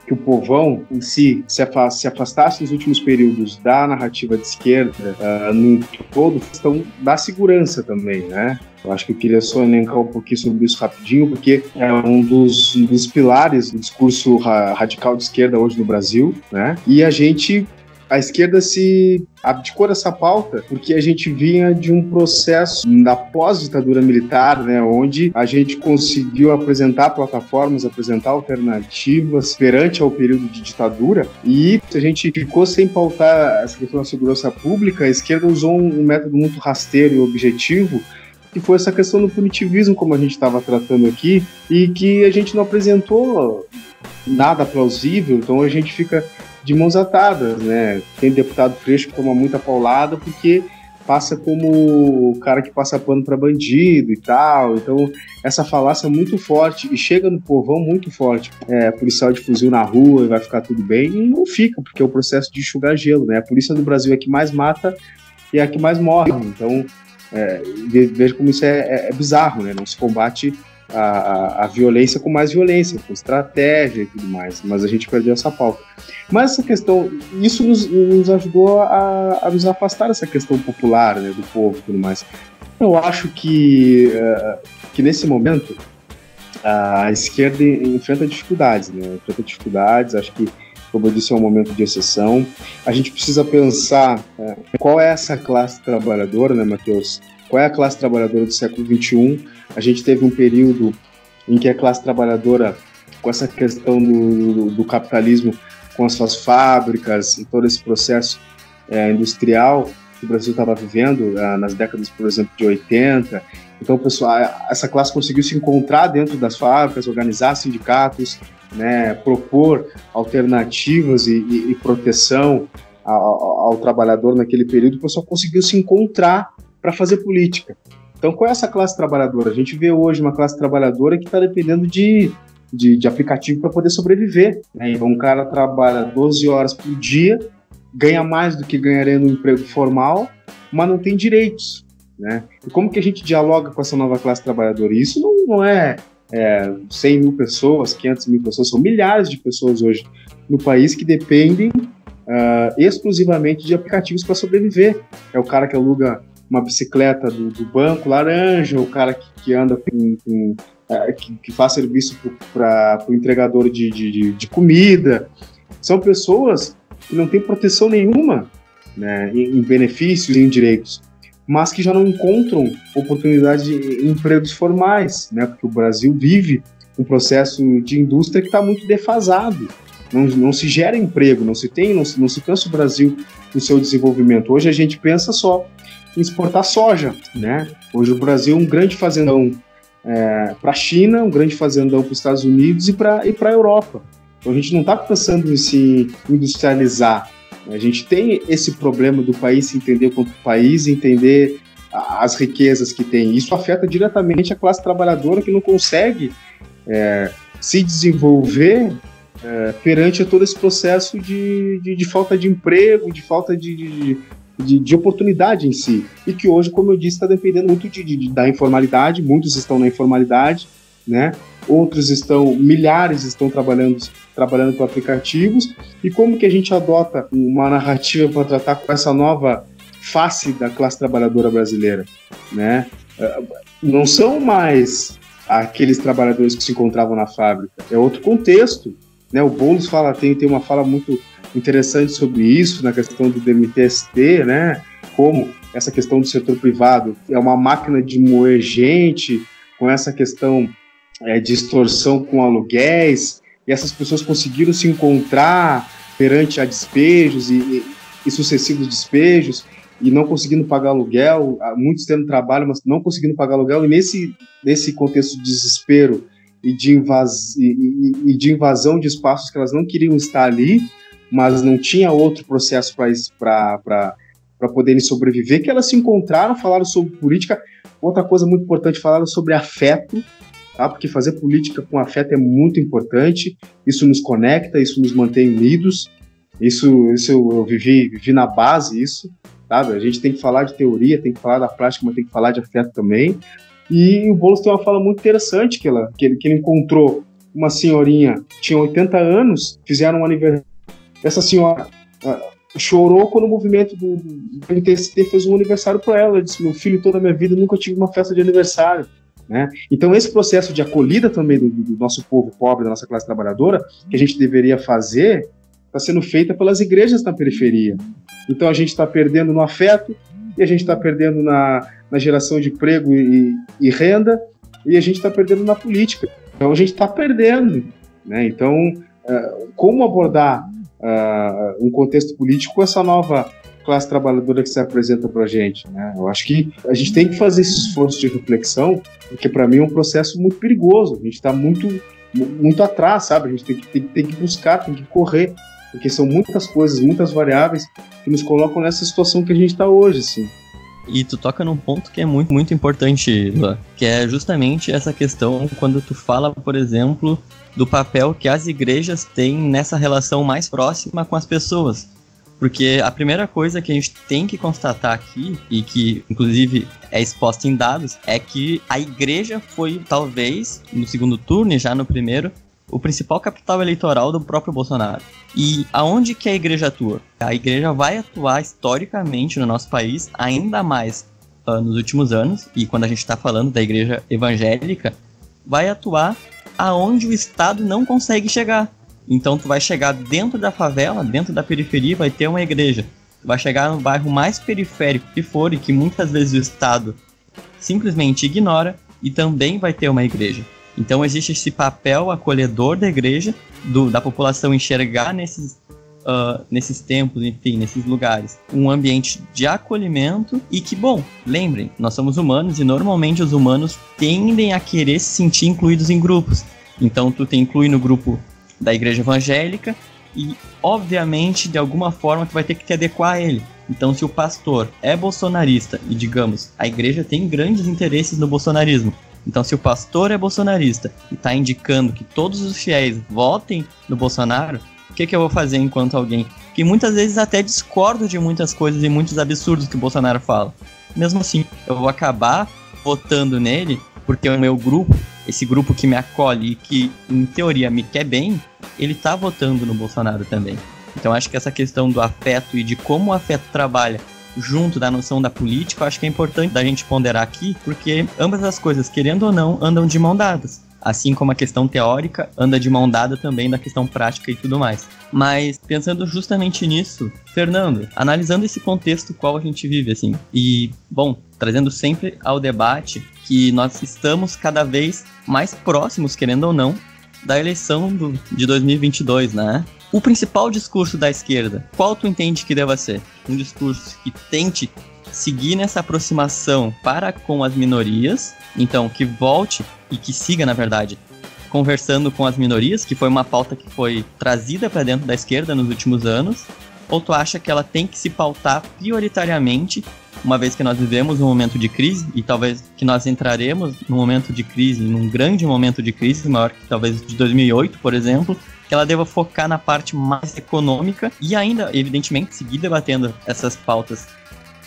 que o povão em si se, afast, se afastasse nos últimos períodos da narrativa de esquerda, uh, no todo, questão da segurança também, né? Eu acho que eu queria só elencar um pouquinho sobre isso rapidinho, porque é um dos, um dos pilares do discurso ra radical de esquerda hoje no Brasil, né? E a gente a esquerda se abdicou dessa pauta porque a gente vinha de um processo da pós-ditadura militar, né, onde a gente conseguiu apresentar plataformas, apresentar alternativas perante ao período de ditadura. E a gente ficou sem pautar essa questão da segurança pública, a esquerda usou um, método muito rasteiro e objetivo que foi essa questão do punitivismo, como a gente estava tratando aqui, e que a gente não apresentou nada plausível, então a gente fica de mãos atadas, né? Tem deputado fresco que toma muita paulada porque passa como o cara que passa pano para bandido e tal. Então, essa falácia é muito forte e chega no povão muito forte. É, policial de fuzil na rua e vai ficar tudo bem. E não fica, porque é o processo de enxugar gelo, né? A polícia no Brasil é que mais mata e é a que mais morre. Então, é, veja como isso é, é, é bizarro, né? Não se combate a, a, violência com mais violência, com estratégia e tudo mais, mas a gente perdeu essa pauta. Mas essa questão, isso nos, nos ajudou a, a, nos afastar dessa questão popular, né, do povo e tudo mais. Eu acho que, uh, que nesse momento a esquerda enfrenta dificuldades, né, enfrenta dificuldades, acho que como eu disse, é um momento de exceção. A gente precisa pensar uh, qual é essa classe trabalhadora, né, Matheus? Qual é a classe trabalhadora do século XXI? A gente teve um período em que a classe trabalhadora, com essa questão do, do capitalismo, com as suas fábricas e todo esse processo é, industrial que o Brasil estava vivendo é, nas décadas, por exemplo, de 80. Então, pessoal, essa classe conseguiu se encontrar dentro das fábricas, organizar sindicatos, né, propor alternativas e, e, e proteção ao, ao, trabalhador naquele período. O pessoal conseguiu se encontrar para fazer política. Então, qual é essa classe trabalhadora? A gente vê hoje uma classe trabalhadora que está dependendo de, de, de aplicativo para poder sobreviver. Né? Então, um cara trabalha 12 horas por dia, ganha mais do que ganharia no emprego formal, mas não tem direitos. Né? E como que a gente dialoga com essa nova classe trabalhadora? E isso não, não é, é 100 mil pessoas, 500 mil pessoas, são milhares de pessoas hoje no país que dependem uh, exclusivamente de aplicativos para sobreviver. É o cara que aluga uma bicicleta do, do banco laranja, o cara que, que anda com, com é, que, que, faz serviço para o entregador de, de, de, comida. São pessoas que não têm proteção nenhuma né, em, em benefícios e em direitos, mas que já não encontram oportunidade de empregos formais, né, porque o Brasil vive um processo de indústria que está muito defasado. Não, não, se gera emprego, não se tem, não se, não se pensa o Brasil no seu desenvolvimento. Hoje a gente pensa só exportar soja, né? Hoje o Brasil é um grande fazendão é, para a China, um grande fazendão para os Estados Unidos e para e a Europa. Então a gente não está pensando em se industrializar. A gente tem esse problema do país se entender como país, entender as riquezas que tem. Isso afeta diretamente a classe trabalhadora que não consegue é, se desenvolver é, perante todo esse processo de, de, de, falta de emprego, de falta de, de, de, de, oportunidade em si. E que hoje, como eu disse, está dependendo muito de, de, da informalidade, muitos estão na informalidade, né? Outros estão, milhares estão trabalhando, trabalhando com aplicativos. E como que a gente adota uma narrativa para tratar com essa nova face da classe trabalhadora brasileira, né? Eh, não são mais aqueles trabalhadores que se encontravam na fábrica, é outro contexto, né? O Boulos fala, tem, tem uma fala muito interessante sobre isso, na questão do DMTST, né? Como essa questão do setor privado é uma máquina de moer gente, com essa questão é, de extorsão com aluguéis, e essas pessoas conseguiram se encontrar perante a despejos e, e, e sucessivos despejos, e não conseguindo pagar aluguel, muitos tendo trabalho, mas não conseguindo pagar aluguel, e nesse, nesse contexto de desespero e de, invas, e, e, de invasão de espaços que elas não queriam estar ali, mas não tinha outro processo para poderem sobreviver, que elas se encontraram, falaram sobre política. Outra coisa muito importante, falaram sobre afeto, tá? porque fazer política com afeto é muito importante, isso nos conecta, isso nos mantém unidos, isso, isso eu, eu vivi, vivi na base, isso, sabe? A gente tem que falar de teoria, tem que falar da prática, mas tem que falar de afeto também. E o Boulos tem uma fala muito interessante que, ela, que, ele, que ele encontrou uma senhorinha, tinha 80 anos, fizeram um aniversário. Essa senhora uh, chorou quando o movimento do, do fez um aniversário para ela. Ela disse: Meu filho, toda a minha vida nunca tive uma festa de aniversário. Né? Então, esse processo de acolhida também do, do, nosso povo pobre, da nossa classe trabalhadora, que a gente deveria fazer, está sendo feita pelas igrejas na periferia. Então, a gente está perdendo no afeto, e a gente está perdendo na, na geração de emprego e, e renda, e a gente está perdendo na política. Então, a gente está perdendo. Né? Então, uh, como abordar uh, um contexto político essa nova classe trabalhadora que se apresenta para a gente. Né? Eu acho que a gente tem que fazer esse esforço de reflexão, porque para mim é um processo muito perigoso. A gente está muito, muito atrás, sabe? A gente tem que, tem, tem que buscar, tem que correr, porque são muitas coisas, muitas variáveis que nos colocam nessa situação que a gente está hoje, assim. E tu toca num ponto que é muito, muito importante, Lua, que é justamente essa questão quando tu fala, por exemplo, do papel que as igrejas têm nessa relação mais próxima com as pessoas. Porque a primeira coisa que a gente tem que constatar aqui, e que inclusive é exposta em dados, é que a igreja foi, talvez, no segundo turno e já no primeiro, o principal capital eleitoral do próprio Bolsonaro. E aonde que a igreja atua? A igreja vai atuar historicamente no nosso país, ainda mais uh, nos últimos anos, e quando a gente está falando da igreja evangélica, vai atuar aonde o Estado não consegue chegar. Então tu vai chegar dentro da favela, dentro da periferia, vai ter uma igreja. Tu vai chegar no bairro mais periférico que for e que muitas vezes o Estado simplesmente ignora e também vai ter uma igreja. Então existe esse papel acolhedor da igreja, do, da população enxergar nesses, uh, nesses tempos, enfim, nesses lugares, um ambiente de acolhimento e que, bom, lembrem, nós somos humanos e normalmente os humanos tendem a querer se sentir incluídos em grupos. Então tu te inclui no grupo da igreja evangélica e, obviamente, de alguma forma, tu vai ter que te adequar a ele. Então, se o pastor é bolsonarista e, digamos, a igreja tem grandes interesses no bolsonarismo, então, se o pastor é bolsonarista e está indicando que todos os fiéis votem no Bolsonaro, que, que eu vou fazer enquanto alguém que muitas vezes até discordo de muitas coisas e muitos absurdos que o Bolsonaro fala? Mesmo assim, eu vou acabar votando nele porque o meu grupo esse grupo que me acolhe e que, em teoria, me quer bem, ele tá votando no Bolsonaro também. Então acho que essa questão do afeto e de como o afeto trabalha junto da noção da política, acho que é importante da gente ponderar aqui, porque ambas as coisas, querendo ou não, andam de mão dadas. Assim como a questão teórica anda de mão dada também da questão prática e tudo mais. Mas pensando justamente nisso, Fernando, analisando esse contexto qual a gente vive, assim, e, bom, trazendo sempre ao debate que nós estamos cada vez mais próximos, querendo ou não, da eleição do, de 2022, né? O principal discurso da esquerda, qual tu entende que deva ser? Um discurso que tente seguir nessa aproximação para com as minorias, então que volte e que siga, na verdade, conversando com as minorias, que foi uma pauta que foi trazida para dentro da esquerda nos últimos anos, ou tu acha que ela tem que se pautar prioritariamente uma vez que nós vivemos um momento de crise e talvez que nós entraremos num momento de crise, num grande momento de crise, maior que talvez de 2008, por exemplo, que ela deva focar na parte mais econômica e ainda, evidentemente, seguir debatendo essas pautas.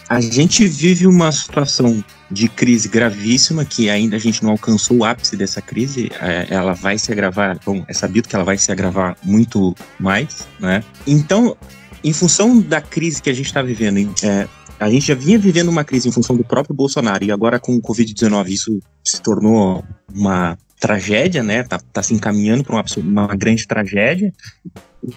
A gente vive uma situação de crise gravíssima que ainda a gente não alcançou o ápice dessa crise. É, ela vai se agravar, bom, é sabido que ela vai se agravar muito mais, né? Então, em função da crise que a gente está vivendo, é, a gente já vinha vivendo uma crise em função do próprio Bolsonaro e agora com o Covid-19 isso se tornou uma tragédia, né? Tá, tá se encaminhando para uma, uma, grande tragédia.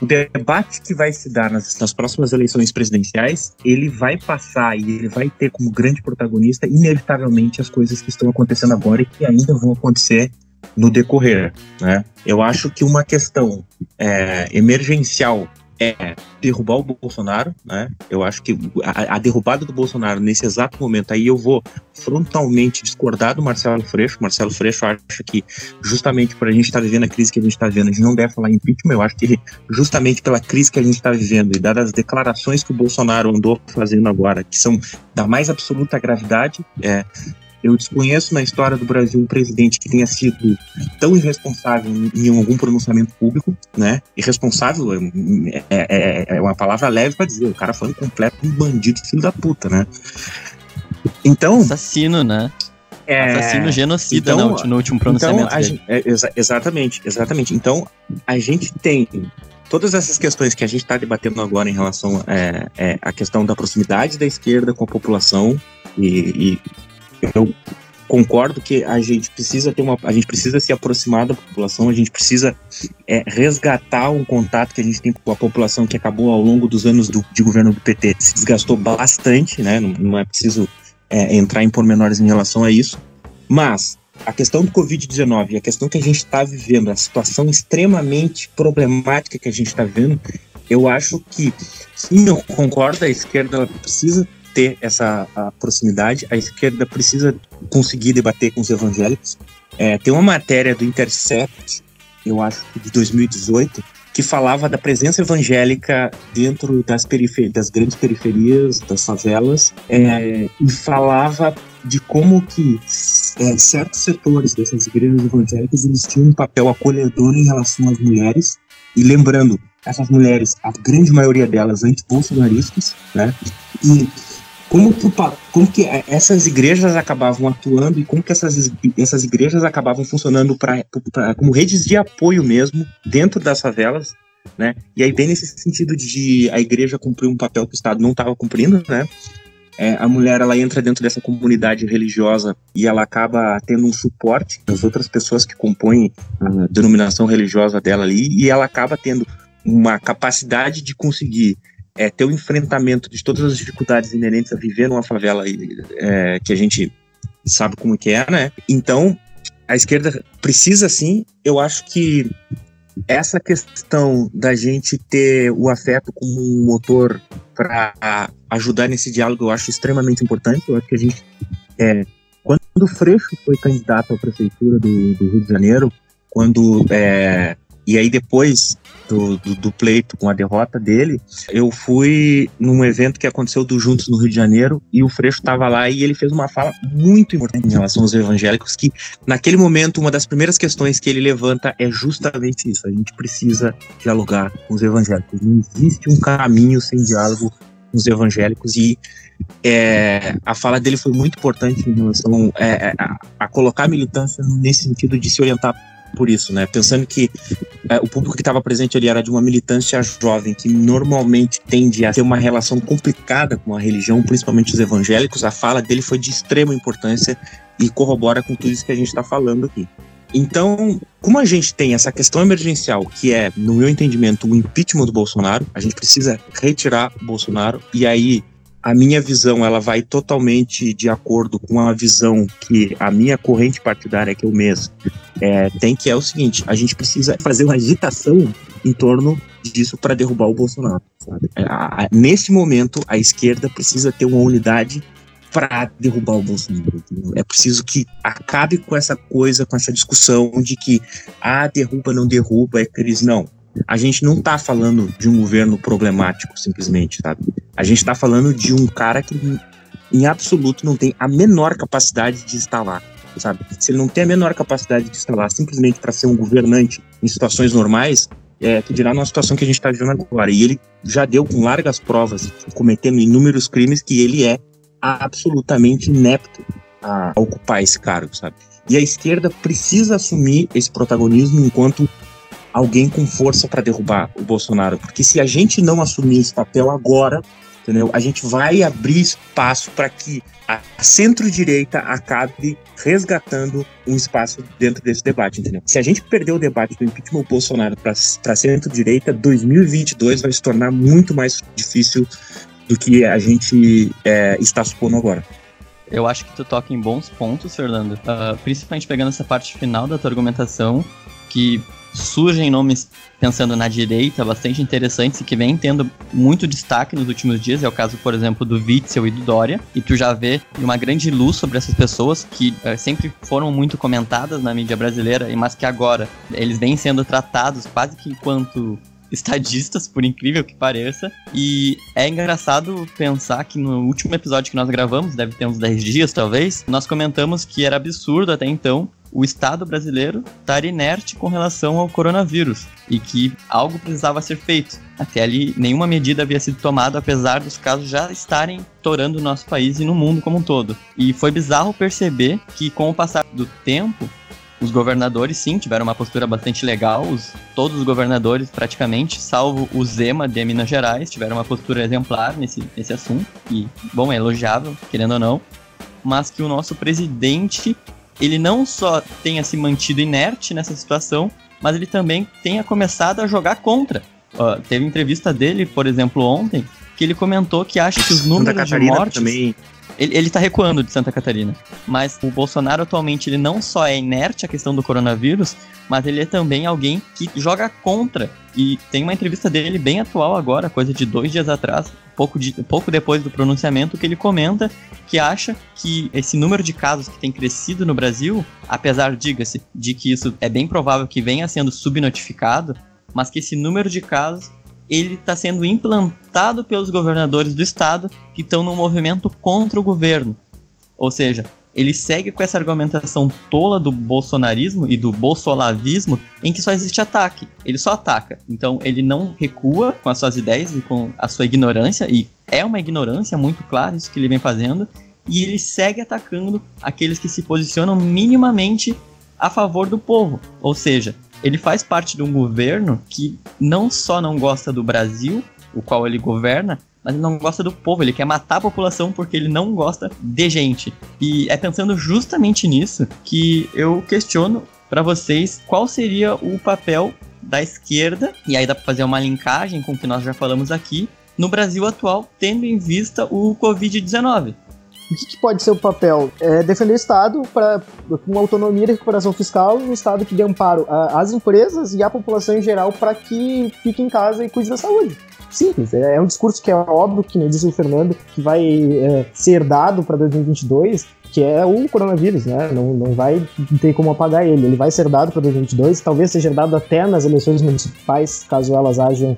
O debate que vai se dar nas, nas, próximas eleições presidenciais, ele vai passar e ele vai ter como grande protagonista, inevitavelmente, as coisas que estão acontecendo agora e que ainda vão acontecer no decorrer, né? Eu acho que uma questão é, emergencial é derrubar o Bolsonaro, né? Eu acho que a, a, derrubada do Bolsonaro nesse exato momento aí eu vou frontalmente discordar do Marcelo Freixo. Marcelo Freixo acha que justamente por a gente estar tá vivendo a crise que a gente está vivendo, a gente não deve falar impeachment. Eu acho que justamente pela crise que a gente está vivendo e dadas as declarações que o Bolsonaro andou fazendo agora, que são da mais absoluta gravidade, é, eu desconheço na história do Brasil um presidente que tenha sido tão irresponsável em algum pronunciamento público, né? Irresponsável é, é, é, é uma palavra leve para dizer. O cara foi um completo bandido, filho da puta, né? Então. Assassino, né? É, Assassino genocida então, no, último- no último pronunciamento Então, a dele. gen- é, exa- exatamente, exatamente. Então, a gente tem todas essas questões que a gente está debatendo agora em relação é, é, à questão da proximidade da esquerda com a população e, e eu concordo que a gente precisa ter uma, a gente precisa se aproximar da população, a gente precisa é, resgatar um contato que a gente tem com a população que acabou ao longo dos anos do, de governo do PT, se desgastou bastante, né? Não, não é preciso é, entrar em pormenores em relação a isso, mas a questão do Covid-19 e a questão que a gente está vivendo, a situação extremamente problemática que a gente está vivendo, eu acho que, sim, eu concordo, a esquerda precisa ter essa proximidade, a esquerda precisa conseguir debater com os evangélicos. É, tem uma matéria do Intercept, eu acho de 2018, que falava da presença evangélica dentro das, das grandes periferias, das favelas, é, e falava de como que é, certos setores dessas igrejas evangélicas eles tinham um papel acolhedor em relação às mulheres e lembrando essas mulheres a grande maioria delas anti-bolsonaristas né e como que, como que eh, essas igrejas acabavam atuando e como que essas, essas igrejas acabavam funcionando pra, pra- como redes de apoio mesmo dentro das favelas né? E aí bem nesse sentido de a igreja cumprir um papel que o Estado não estava cumprindo né? É, a mulher ela entra dentro dessa comunidade religiosa e ela acaba tendo um suporte das outras pessoas que compõem a denominação religiosa dela ali e ela acaba tendo uma capacidade de conseguir é, ter o enfrentamento de todas as dificuldades inerentes a viver numa favela é, que a gente sabe como que é, né? Então a esquerda precisa sim, eu acho que essa questão da gente ter o afeto como um motor para ajudar nesse diálogo eu acho extremamente importante. Eu acho que a gente, é, quando o Freixo foi candidato à prefeitura do, do Rio de Janeiro, quando é, e aí depois do, do, do pleito com a derrota dele, eu fui num evento que aconteceu do Juntos no Rio de Janeiro e o Freixo estava lá e ele fez uma fala muito importante em relação aos evangélicos que naquele momento uma das primeiras questões que ele levanta é justamente isso, a gente precisa dialogar com os evangélicos. Não existe um caminho sem diálogo com os evangélicos e é, a fala dele foi muito importante em relação é, a, a colocar a militância nesse sentido de se orientar por isso, né? Pensando que é, o público que estava presente ali era de uma militância jovem que normalmente tende a ter uma relação complicada com a religião, principalmente os evangélicos. A fala dele foi de extrema importância e corrobora com tudo isso que a gente está falando aqui. Então, como a gente tem essa questão emergencial, que é, no meu entendimento, o impeachment do Bolsonaro, a gente precisa retirar o Bolsonaro e aí a minha visão ela vai totalmente de acordo com a visão que a minha corrente partidária, que eu mesmo, é, tem, que é o seguinte: a gente precisa fazer uma agitação em torno disso para derrubar o Bolsonaro. É, a- a- nesse momento, a esquerda precisa ter uma unidade para derrubar o Bolsonaro. É preciso que acabe com essa coisa, com essa discussão de que ah, derruba, não derruba, é crise. Não. A gente não tá falando de um governo problemático, simplesmente, sabe? A gente tá falando de um cara que, em absoluto, não tem a menor capacidade de lá, sabe? Se ele não tem a menor capacidade de lá simplesmente para ser um governante em situações normais, é, que dirá numa situação que a gente está vivendo agora. E ele já deu com largas provas, cometendo inúmeros crimes, que ele é absolutamente inepto a ocupar esse cargo, sabe? E a esquerda precisa assumir esse protagonismo enquanto alguém com força para derrubar o Bolsonaro, porque se a gente não assumir esse papel agora, entendeu? A gente vai abrir espaço para que a centro-direita acabe resgatando um espaço dentro desse debate, entendeu? Se a gente perder o debate do impeachment Bolsonaro para centro-direita, 2022 vai se tornar muito mais difícil do que a gente é, está supondo agora. Eu acho que tu toca em bons pontos, Fernando. Ah, principalmente pegando essa parte final da tua argumentação, que surgem nomes pensando na direita bastante interessantes e que vem tendo muito destaque nos últimos dias. É o caso, por exemplo, do Witzel e do Dória. E tu já vê uma grande luz sobre essas pessoas que eh, sempre foram muito comentadas na mídia brasileira, mas que agora eles vêm sendo tratados quase que enquanto estadistas, por incrível que pareça. E é engraçado pensar que no último episódio que nós gravamos, deve ter uns 10 dias talvez, nós comentamos que era absurdo até então o Estado brasileiro estar inerte com relação ao coronavírus e que algo precisava ser feito. Até ali, nenhuma medida havia sido tomada, apesar dos casos já estarem torando o nosso país e no mundo como um todo. E foi bizarro perceber que, com o passar do tempo, os governadores, sim, tiveram uma postura bastante legal. Os, todos os governadores, praticamente, salvo o Zema de Minas Gerais, tiveram uma postura exemplar nesse, nesse assunto. E, bom, é elogiável, querendo ou não. Mas que o nosso presidente, ele não só tenha se mantido inerte nessa situação, mas ele também tenha começado a jogar contra. Uh, teve entrevista dele, por exemplo, ontem, que ele comentou que acha que os números de mortes... Também ele, ele tá recuando de Santa Catarina. Mas o Bolsonaro atualmente ele não só é inerte à questão do coronavírus, mas ele é também alguém que joga contra. E tem uma entrevista dele bem atual agora, coisa de dois dias atrás, pouco, de, pouco depois do pronunciamento, que ele comenta que acha que esse número de casos que tem crescido no Brasil, apesar, diga-se, de que isso é bem provável que venha sendo subnotificado, mas que esse número de casos ele está sendo implantado pelos governadores do estado que estão no movimento contra o governo. Ou seja, ele segue com essa argumentação tola do bolsonarismo e do bolsolavismo em que só existe ataque. Ele só ataca. Então ele não recua com as suas ideias e com a sua ignorância, e é uma ignorância muito clara isso que ele vem fazendo, e ele segue atacando aqueles que se posicionam minimamente a favor do povo. Ou seja, ele faz parte de um governo que não só não gosta do Brasil, o qual ele governa, mas ele não gosta do povo, ele quer matar a população porque ele não gosta de gente. E é pensando justamente nisso que eu questiono para vocês qual seria o papel da esquerda, e aí dá para fazer uma linkagem com o que nós já falamos aqui, no Brasil atual, tendo em vista o Covid-19. O que, que, pode ser o papel? É defender o Estado pra, com autonomia de recuperação fiscal e um Estado que dê amparo às empresas e à população em geral para que fique em casa e cuide da saúde. Simples, é, é um discurso que é óbvio, que nem disse o Fernando, que vai é, ser dado para 2022, que é o coronavírus, né? Não, não vai ter como apagar ele. Ele vai ser dado para 2022, talvez seja dado até nas eleições municipais, caso elas hajam,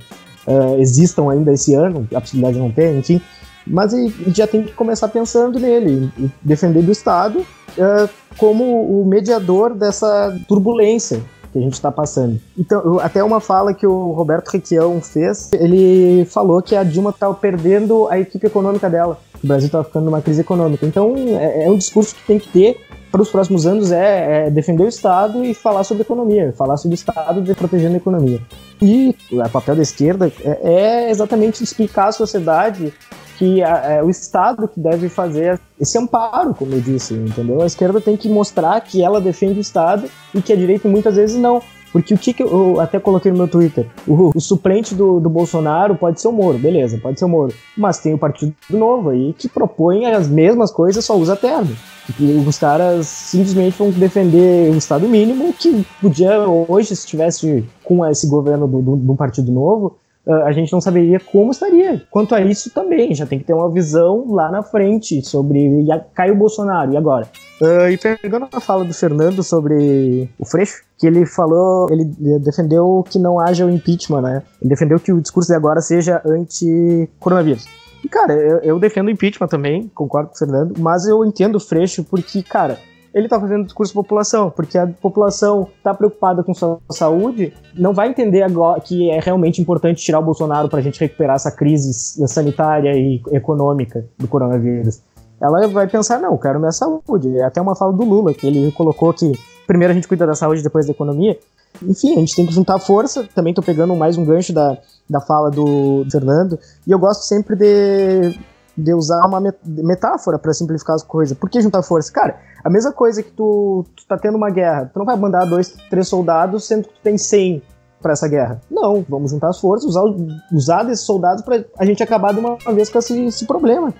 uh, existam ainda esse ano, a possibilidade de não ter, enfim. Mas já tem que começar pensando nele, defender do Estado uh, como o mediador dessa turbulência que a gente está passando. Então, até uma fala que o Roberto Requião fez, ele falou que a Dilma estava perdendo a equipe econômica dela. O Brasil estava ficando numa crise econômica. Então, é, é, um discurso que tem que ter para os próximos anos é, é, defender o Estado e falar sobre economia, falar sobre o Estado de protegendo a economia. E o papel da esquerda é, é exatamente explicar à sociedade que é o Estado que deve fazer esse amparo, como eu disse, entendeu? A esquerda tem que mostrar que ela defende o Estado e que a direita muitas vezes não. Porque o que, que eu até coloquei no meu Twitter? O, o suplente do, do, Bolsonaro pode ser o Moro, beleza, pode ser o Moro. Mas tem o Partido Novo aí que propõe as mesmas coisas, só usa terno. E os caras simplesmente vão defender o Estado mínimo que podia hoje, se estivesse com esse governo do, do, do Partido Novo, a gente não saberia como estaria. Quanto a isso também, já tem que ter uma visão lá na frente sobre. E caiu o Bolsonaro, e agora? Uh, e pegando a fala do Fernando sobre o Freixo, que ele falou, ele defendeu que não haja o impeachment, né? Ele defendeu que o discurso de agora seja anti-coronavírus. E, cara, eu, eu defendo o impeachment também, concordo com o Fernando, mas eu entendo o Freixo porque, cara, ele está fazendo discurso população, porque a população está preocupada com sua saúde, não vai entender agora que é realmente importante tirar o Bolsonaro para a gente recuperar essa crise sanitária e econômica do coronavírus. Ela vai pensar, não, eu quero minha saúde. É até uma fala do Lula, que ele colocou que primeiro a gente cuida da saúde, depois da economia. Enfim, a gente tem que juntar força. Também estou pegando mais um gancho da, da fala do Fernando. E eu gosto sempre de, de usar uma metáfora para simplificar as coisas. Por que juntar força? Cara, a mesma coisa que tu, tu tá tendo uma guerra. Tu não vai mandar dois, três soldados, sendo que tu tem 100 para essa guerra. Não, vamos juntar as forças, usar, usar desses soldados para a gente acabar de uma, vez com esse, esse, problema.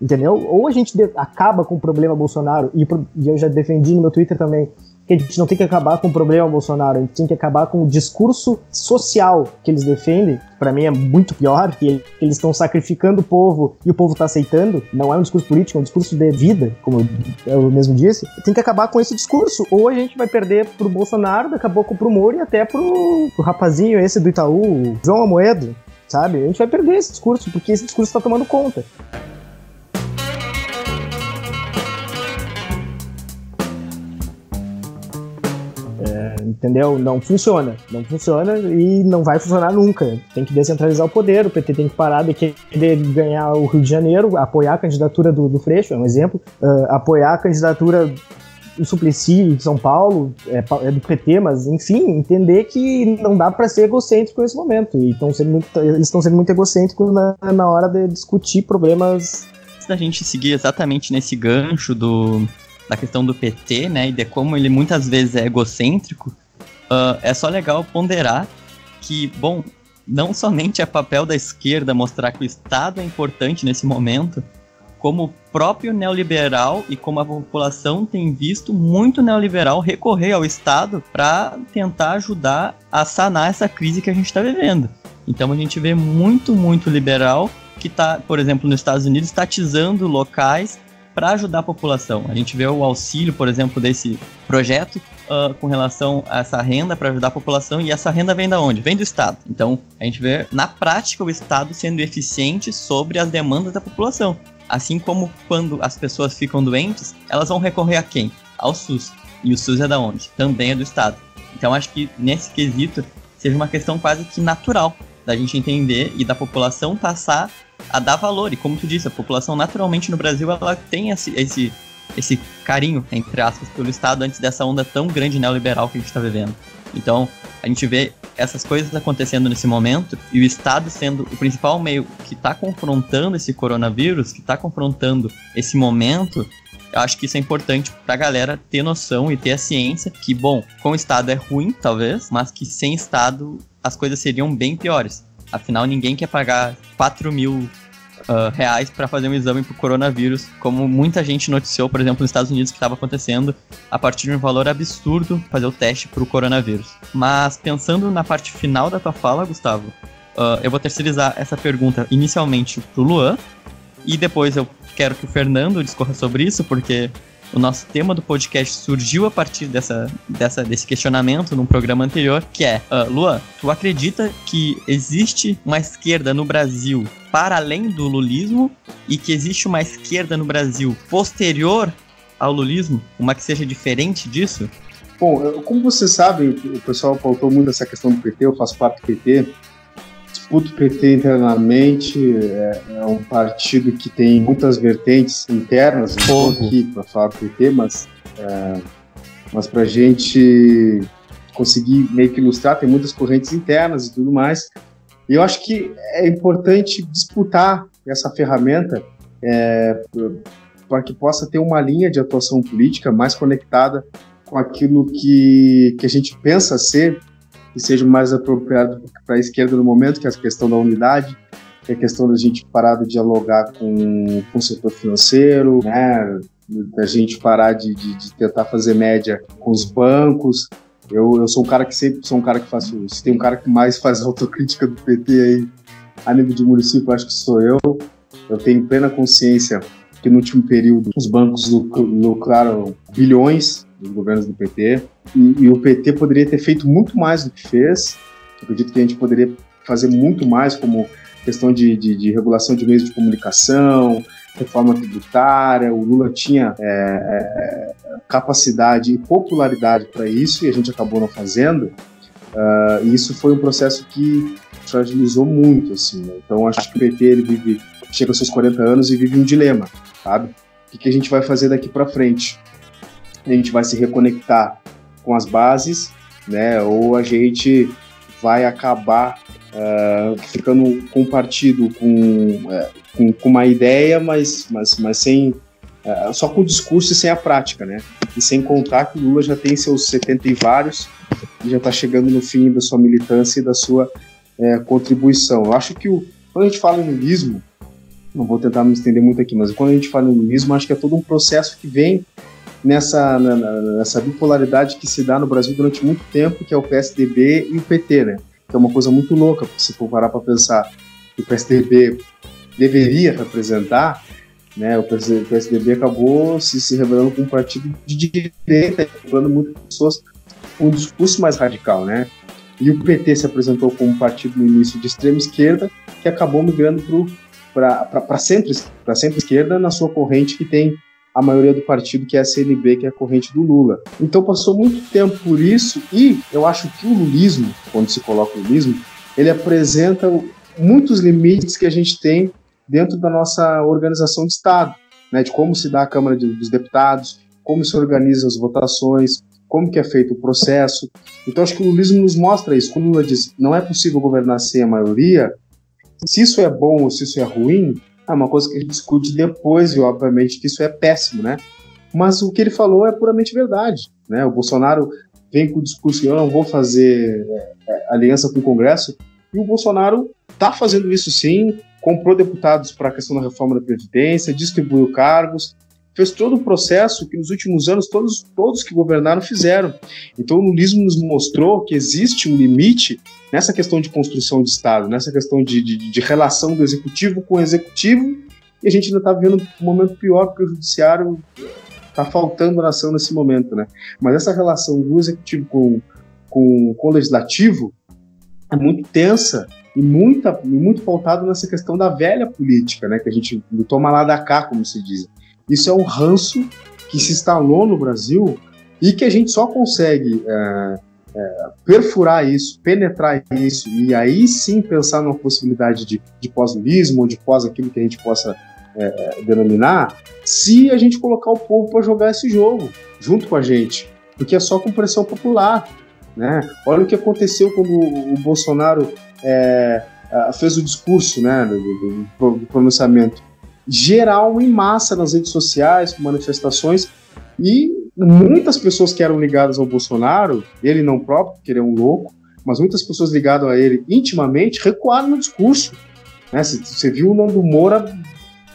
Entendeu? Ou a gente acaba com o problema Bolsonaro, e, e eu já defendi no meu Twitter também, que a gente não tem que acabar com o problema Bolsonaro, a gente tem que acabar com o discurso social que eles defendem, para mim é muito pior, que eles estão sacrificando o povo e o povo tá aceitando, não é um discurso político, é um discurso de vida, como eu mesmo disse. Tem que acabar com esse discurso, ou a gente vai perder pro Bolsonaro, daqui a pouco pro Moro e até pro, pro rapazinho esse do Itaú, João Amoedo, sabe? A gente vai perder esse discurso, porque esse discurso tá tomando conta. Entendeu? Não funciona. Não funciona e não vai funcionar nunca. Tem que descentralizar o poder, o PT tem que parar de querer ganhar o Rio de Janeiro, apoiar a candidatura do, do Freixo, é um exemplo, uh, apoiar a candidatura do Suplicy de São Paulo, é, é, do PT, mas enfim, entender que não dá para ser egocêntrico nesse momento. E sendo muito, eles estão sendo muito egocêntricos na, na hora de discutir problemas. Antes da gente seguir exatamente nesse gancho do, da questão do PT, né, e de como ele muitas vezes é egocêntrico, uh, é só legal ponderar que, bom, não somente é papel da esquerda mostrar que o Estado é importante nesse momento, como o próprio neoliberal e como a população tem visto muito neoliberal recorrer ao Estado para tentar ajudar a sanar essa crise que a gente está vivendo. Então a gente vê muito, muito liberal que está, por exemplo, nos Estados Unidos, estatizando locais para ajudar a população. A gente vê o auxílio, por exemplo, desse projeto uh, com relação a essa renda para ajudar a população e essa renda vem da onde? Vem do Estado. Então a gente vê na prática o Estado sendo eficiente sobre as demandas da população. Assim como quando as pessoas ficam doentes, elas vão recorrer a quem? Ao SUS. E o SUS é da onde? Também é do Estado. Então acho que nesse quesito seja uma questão quase que natural da gente entender e da população passar a dar valor. E como tu disse, a população naturalmente no Brasil ela tem esse, esse, esse carinho, entre aspas, pelo Estado antes dessa onda tão grande neoliberal que a gente está vivendo. Então, a gente vê essas coisas acontecendo nesse momento e o Estado sendo o principal meio que está confrontando esse coronavírus, que está confrontando esse momento, eu acho que isso é importante para a galera ter noção e ter a ciência que, bom, com o Estado é ruim, talvez, mas que sem Estado as coisas seriam bem piores. Afinal, ninguém quer pagar 4 mil uh, reais para fazer um exame para coronavírus, como muita gente noticiou, por exemplo, nos Estados Unidos que estava acontecendo, a partir de um valor absurdo fazer o teste para o coronavírus. Mas pensando na parte final da tua fala, Gustavo, uh, eu vou terceirizar essa pergunta inicialmente para o Luan, e depois eu quero que o Fernando discorra sobre isso, porque o nosso tema do podcast surgiu a partir dessa, dessa, desse questionamento num programa anterior, que é, uh, Luan, tu acredita que existe uma esquerda no Brasil para além do lulismo e que existe uma esquerda no Brasil posterior ao lulismo, uma que seja diferente disso? Bom, como vocês sabem, o pessoal pautou muito essa questão do PT, eu faço parte do PT, disputa o PT internamente, é, é, um partido que tem muitas vertentes internas, não estou aqui para falar do PT, mas, é, mas para a gente conseguir meio que ilustrar, tem muitas correntes internas e tudo mais. E eu acho que é importante disputar essa ferramenta é, para que possa ter uma linha de atuação política mais conectada com aquilo que, que a gente pensa ser que seja mais apropriado para a esquerda no momento, que é a questão da unidade, que é a questão da gente parar de dialogar com, com o setor financeiro, né, da gente parar de, de, de, tentar fazer média com os bancos. Eu, eu sou um cara que sempre sou um cara que faço. Se tem um cara que mais faz (laughs) autocrítica do PT aí a nível de município, acho que sou eu. Eu tenho plena consciência que no último período os bancos lucraram bilhões dos governos do PT. E, e, o PT poderia ter feito muito mais do que fez. Eu acredito que a gente poderia fazer muito mais, como questão de, de, de regulação de meios de comunicação, reforma tributária. O Lula tinha é, é, capacidade e popularidade para isso e a gente acabou não fazendo. Uh, e isso foi um processo que fragilizou muito, assim. Né? Então acho que o PT ele vive, chega aos seus 40 anos e vive um dilema, sabe? O que, que a gente vai fazer daqui para frente? a gente vai se reconectar com as bases, né? Ou a gente vai acabar uh, ficando com partido com, uh, com, com, uma ideia, mas, mas, mas sem uh, só com o discurso e sem a prática, né? E sem contar que o Lula já tem seus 70 e vários e já está chegando no fim da sua militância e da sua é, contribuição. Eu acho que o, quando a gente fala em lulismo, não vou tentar me estender muito aqui, mas quando a gente fala em lulismo, acho que é todo um processo que vem nessa, nessa bipolaridade que se dá no Brasil durante muito tempo, que é o PSDB e o PT, né? Que é uma coisa muito louca, se for parar para pensar que o PSDB deveria representar, né? O PSDB acabou se, se revelando como um partido de direita, levando muitas pessoas um discurso mais radical, né? E o PT se apresentou como um partido no início de extrema esquerda, que acabou migrando para centro-esquerda centro na sua corrente que tem a maioria do partido que é a CNB, que é a corrente do Lula. Então passou muito tempo por isso e eu acho que o lulismo, quando se coloca o lulismo, ele apresenta muitos limites que a gente tem dentro da nossa organização de Estado, né, de como se dá a Câmara dos Deputados, como se organizam as votações, como que é feito o processo. Então acho que o lulismo nos mostra isso. Quando Lula diz não é possível governar sem a maioria, se isso é bom ou se isso é ruim, é uma coisa que a gente discute depois e obviamente que isso é péssimo, né? Mas o que ele falou é puramente verdade, né? O Bolsonaro vem com o discurso eu não vou fazer é, é, aliança com o Congresso e o Bolsonaro está fazendo isso sim, comprou deputados para a questão da reforma da Previdência, distribuiu cargos, fez todo o processo que nos últimos anos todos, todos que governaram fizeram. Então o lulismo nos mostrou que existe um limite nessa questão de construção de Estado, nessa questão de, de, de relação do executivo com o executivo, e a gente ainda está vivendo um momento pior, porque o judiciário está faltando nação nesse momento, né? Mas essa relação do executivo com, com, com o legislativo é muito tensa e muita, muito pautado nessa questão da velha política, né? Que a gente toma lá da cá, como se diz. Isso é um ranço que se instalou no Brasil e que a gente só consegue é, é, perfurar isso, penetrar isso e aí sim pensar numa possibilidade de, de pós-lulismo ou de pós aquilo que a gente possa é, é denominar, se a gente colocar o povo para jogar esse jogo junto com a gente, porque é só com pressão popular. Né? Olha o que aconteceu quando o Bolsonaro é, fez o discurso né, do, do, do pronunciamento geral em massa nas redes sociais, com manifestações, e muitas pessoas que eram ligadas ao Bolsonaro, ele não próprio, porque ele é um louco, mas muitas pessoas ligadas a ele intimamente recuaram no discurso. Né? Você viu o Nando Moura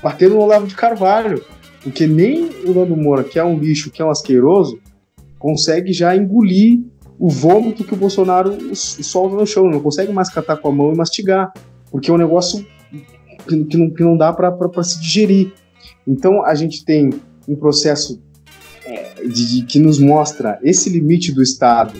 batendo no Olavo de Carvalho, porque nem o Nando Moura, que é um lixo, que é um asqueroso, consegue já engolir o vômito que o Bolsonaro solta no chão, não consegue mais catar com a mão e mastigar, porque é um negócio que, que, não, que não dá para se digerir. Então a gente tem um processo é, de, de, que nos mostra esse limite do Estado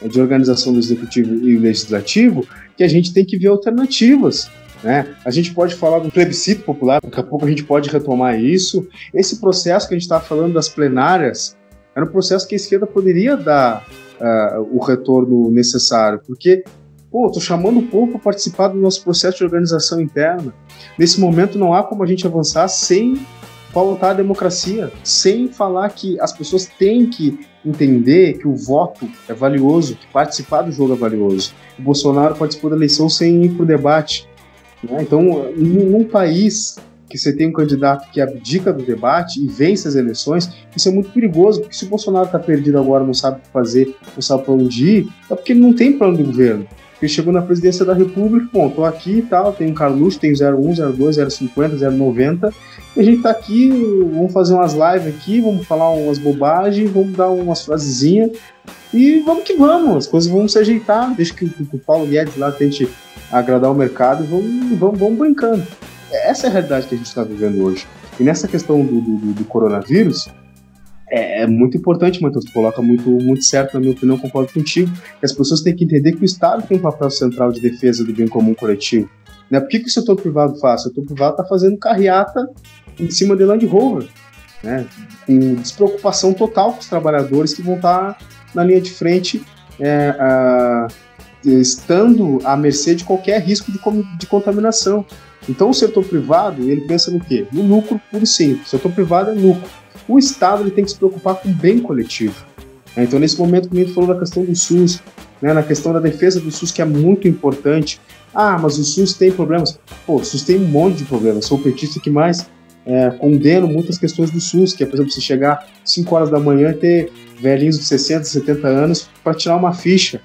é, de organização do executivo e legislativo, que a gente tem que ver alternativas. Né? A gente pode falar do plebiscito popular, daqui a pouco a gente pode retomar isso. Esse processo que a gente está falando das plenárias era um processo que a esquerda poderia dar uh, o retorno necessário, porque Pô, tô chamando o povo para participar do nosso processo de organização interna. Nesse momento não há como a gente avançar sem pautar a democracia, sem falar que as pessoas têm que entender que o voto é valioso, que participar do jogo é valioso. O Bolsonaro participou da eleição sem ir para o debate. Né? Então, num país que você tem um candidato que abdica do debate e vence as eleições, isso é muito perigoso, porque se o Bolsonaro está perdido agora, não sabe o que fazer, não sabe para onde ir, é porque ele não tem plano de governo. Ele chegou na presidência da República, bom, tô aqui e tal, tem um Carluxo, tem 01, 02, 050, 090, e a gente tá aqui, vamos fazer umas lives aqui, vamos falar umas bobagens, vamos dar umas frasezinhas, e vamos que vamos, as coisas vão se ajeitar, deixa que, que o Paulo Guedes lá tente agradar o mercado e vamos, vamos, vamos brincando. Essa é a realidade que a gente está vivendo hoje. E nessa questão do, do, do coronavírus, é, é, muito importante, Matheus, tu coloca muito, muito certo, na minha opinião, concordo contigo, que as pessoas têm que entender que o Estado tem um papel central de defesa do bem comum coletivo. Né? Por que, que o setor privado faz? O setor privado está fazendo carreata em cima de Land Rover, né? com despreocupação total com os trabalhadores que vão estar tá na linha de frente, é, a, estando à mercê de qualquer risco de, de contaminação. Então o setor privado, ele pensa no quê? No lucro puro e simples. O setor privado é lucro o Estado ele tem que se preocupar com o bem coletivo. Né? Então, nesse momento, como a gente falou da questão do SUS, né, na questão da defesa do SUS, que é muito importante. Ah, mas o SUS tem problemas. Pô, o SUS tem um monte de problemas. Sou o petista que mais é, condeno muitas questões do SUS, que é, por exemplo, você chegar 5 horas da manhã e ter velhinhos de 60, 70 anos para tirar uma ficha.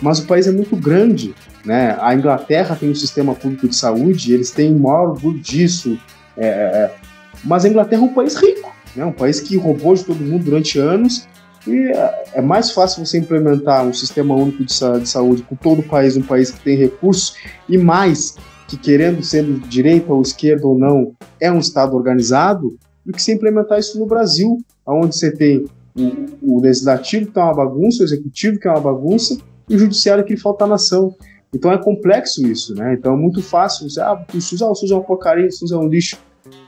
Mas o país é muito grande, né? A Inglaterra tem um sistema público de saúde, eles têm o maior orgulho disso. É, é, mas a Inglaterra é um país rico né? um país que roubou de todo mundo durante anos. E é mais fácil você implementar um sistema único de, saúde com todo o país, um país que tem recursos, e mais que querendo sendo direita ou esquerda ou não, é um Estado organizado, do que se implementar isso no Brasil, onde você tem o, o legislativo que é uma bagunça, o executivo que é uma bagunça, e o judiciário que falta a nação. Então é complexo isso, né? Então é muito fácil você, ah, o SUS, ah, o SUS é uma porcaria, o SUS é um lixo.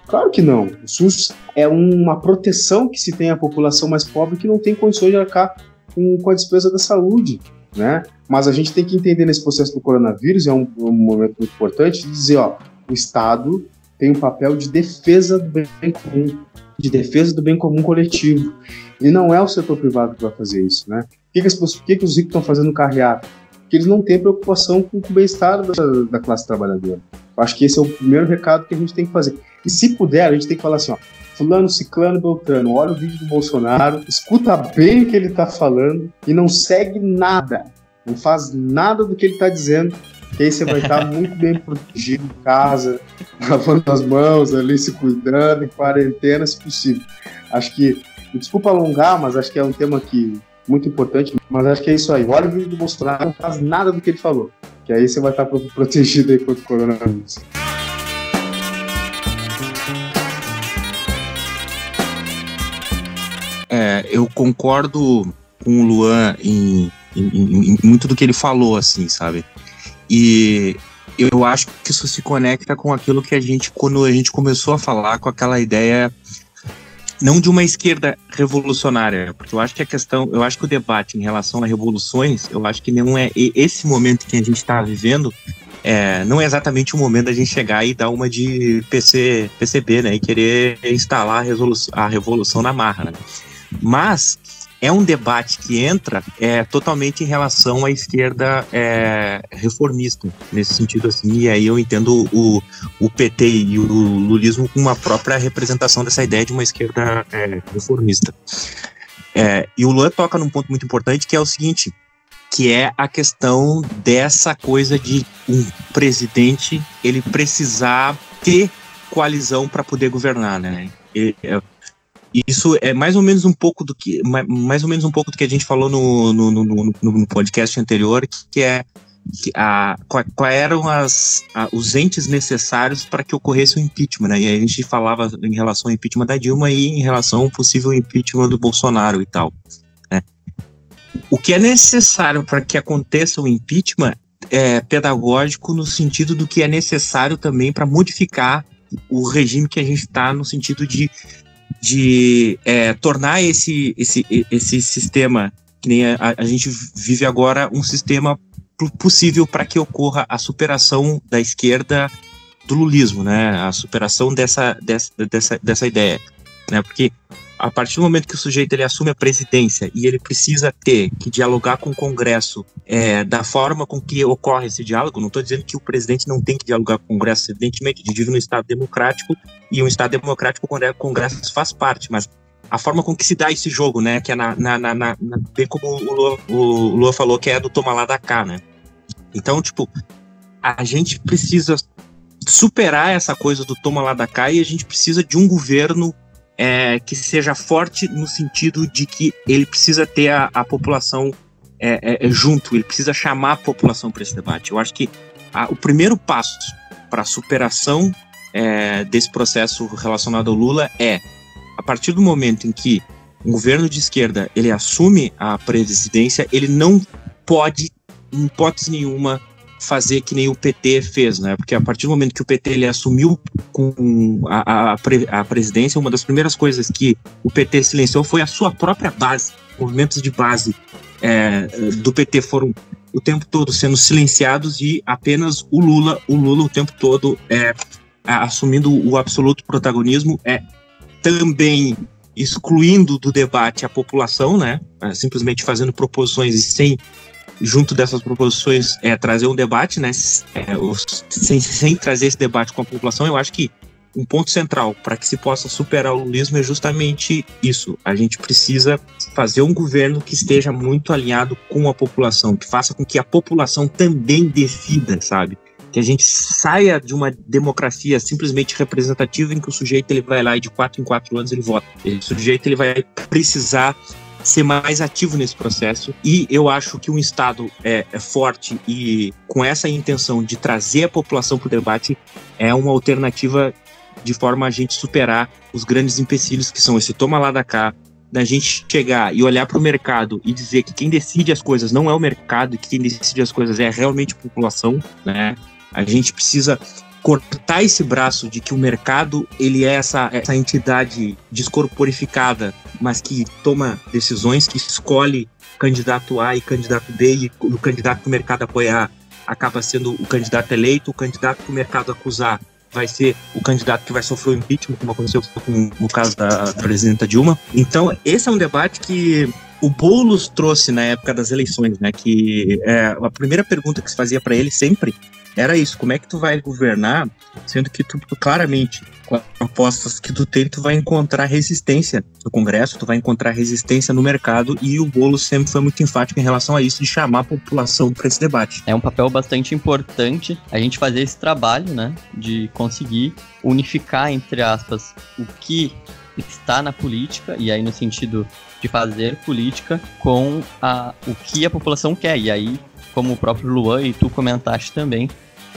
Claro que não. O SUS é uma proteção que se tem à população mais pobre que não tem condições de arcar com, com a despesa da saúde, né? Mas a gente tem que entender nesse processo do coronavírus, é um, um momento muito importante, de dizer, ó, o Estado tem um papel de defesa do bem comum, de defesa do bem comum coletivo. E não é o setor privado que vai fazer isso, né? Por que, que, as, que, que os ricos estão fazendo carreata? Porque eles não têm preocupação com, com o bem-estar da, da, classe trabalhadora. Eu acho que esse é o primeiro recado que a gente tem que fazer. E se puder, a gente tem que falar assim, ó, fulano, ciclano, beltrano, olha o vídeo do Bolsonaro, escuta bem o que ele está falando e não segue nada, não faz nada do que ele está dizendo, que aí você vai estar (laughs) muito bem protegido em casa, lavando as mãos ali, se cuidando, em quarentena, se possível. Acho que, desculpa alongar, mas acho que é um tema que muito importante, mas acho que é isso aí. Olha o vídeo do Bolsonaro, não faz nada do que ele falou, que aí você vai estar protegido aí contra o coronavírus. É, eu concordo com o Luan em, em, em, em muito do que ele falou, assim, sabe? E eu acho que isso se conecta com aquilo que a gente, quando a gente começou a falar com aquela ideia, não de uma esquerda revolucionária, porque eu acho que a questão, eu acho que o debate em relação a revoluções, eu acho que não é esse momento que a gente está vivendo, é, não é exatamente o momento da gente chegar e dar uma de PC, PCB, né, e querer instalar a, a revolução na marra, né? Mas é um debate que entra é, totalmente em relação à esquerda é, reformista, nesse sentido assim, e aí eu entendo o, o PT e o lulismo com uma própria representação dessa ideia de uma esquerda é, reformista. É, e o Luan toca num ponto muito importante que é o seguinte, que é a questão dessa coisa de um presidente ele precisar ter coalizão para poder governar, né? É, isso é mais ou menos um pouco do que mais ou menos um pouco do que a gente falou no, no, no, no podcast anterior, que é a, qual eram as, a, os entes necessários para que ocorresse o impeachment, né? E a gente falava em relação ao impeachment da Dilma e em relação ao possível impeachment do Bolsonaro e tal. Né? O que é necessário para que aconteça o impeachment é pedagógico no sentido do que é necessário também para modificar o regime que a gente está no sentido de de é, tornar esse, esse, esse sistema, que nem a, a gente vive agora, um sistema possível para que ocorra a superação da esquerda do lulismo, né? A superação dessa, dessa, dessa, dessa ideia, né? Porque a partir do momento que o sujeito ele assume a presidência e ele precisa ter que dialogar com o Congresso é, da forma com que ocorre esse diálogo, não estou dizendo que o presidente não tem que dialogar com o Congresso, evidentemente, vive num Estado democrático e um Estado democrático o Congresso faz parte, mas a forma com que se dá esse jogo, né, que é na, na, na, na bem como o Lua, o Lua falou, que é do toma lá da cá, né. Então, tipo, a gente precisa superar essa coisa do toma lá da cá e a gente precisa de um governo é, que seja forte no sentido de que ele precisa ter a, a população é, é, é junto, ele precisa chamar a população para esse debate. Eu acho que a, o primeiro passo para a superação é, desse processo relacionado ao Lula é a partir do momento em que um governo de esquerda ele assume a presidência, ele não pode, em hipótese nenhuma, fazer que nem o PT fez, né? Porque a partir do momento que o PT ele assumiu com a, a, a presidência, uma das primeiras coisas que o PT silenciou foi a sua própria base. Movimentos de base é, do PT foram o tempo todo sendo silenciados e apenas o Lula, o Lula o tempo todo é, assumindo o absoluto protagonismo, é também excluindo do debate a população, né? É, simplesmente fazendo proposições e sem junto dessas proposições, é, trazer um debate, né? É, sem, sem trazer esse debate com a população, eu acho que um ponto central para que se possa superar o lulismo é justamente isso. A gente precisa fazer um governo que esteja muito alinhado com a população, que faça com que a população também decida, sabe? Que a gente saia de uma democracia simplesmente representativa em que o sujeito ele vai lá e de quatro em quatro anos ele vota. O sujeito ele vai precisar ser mais ativo nesse processo. E eu acho que um Estado é, é forte e com essa intenção de trazer a população para o debate é uma alternativa de forma a gente superar os grandes empecilhos que são esse toma lá da cá, da gente chegar e olhar para o mercado e dizer que quem decide as coisas não é o mercado que quem decide as coisas é realmente a população, né? A gente precisa cortar esse braço de que o mercado ele é essa, essa entidade descorporificada, mas que toma decisões, que escolhe candidato A e candidato B, e o candidato que o mercado apoiar acaba sendo o candidato eleito, o candidato que o mercado acusar vai ser o candidato que vai sofrer o impeachment, como aconteceu com, no caso da presidenta Dilma. Então, esse é um debate que o Boulos trouxe na época das eleições, né? Que é, a primeira pergunta que se fazia para ele sempre era isso: como é que tu vai governar, sendo que tu claramente com as propostas que tu tem, tu vai encontrar resistência no Congresso, tu vai encontrar resistência no mercado e o Boulos sempre foi muito enfático em relação a isso de chamar a população para esse debate. É um papel bastante importante a gente fazer esse trabalho, né, de conseguir unificar entre aspas o que está na política e aí no sentido de fazer política com a, o que a população quer. E aí, como o próprio Luan e tu comentaste também,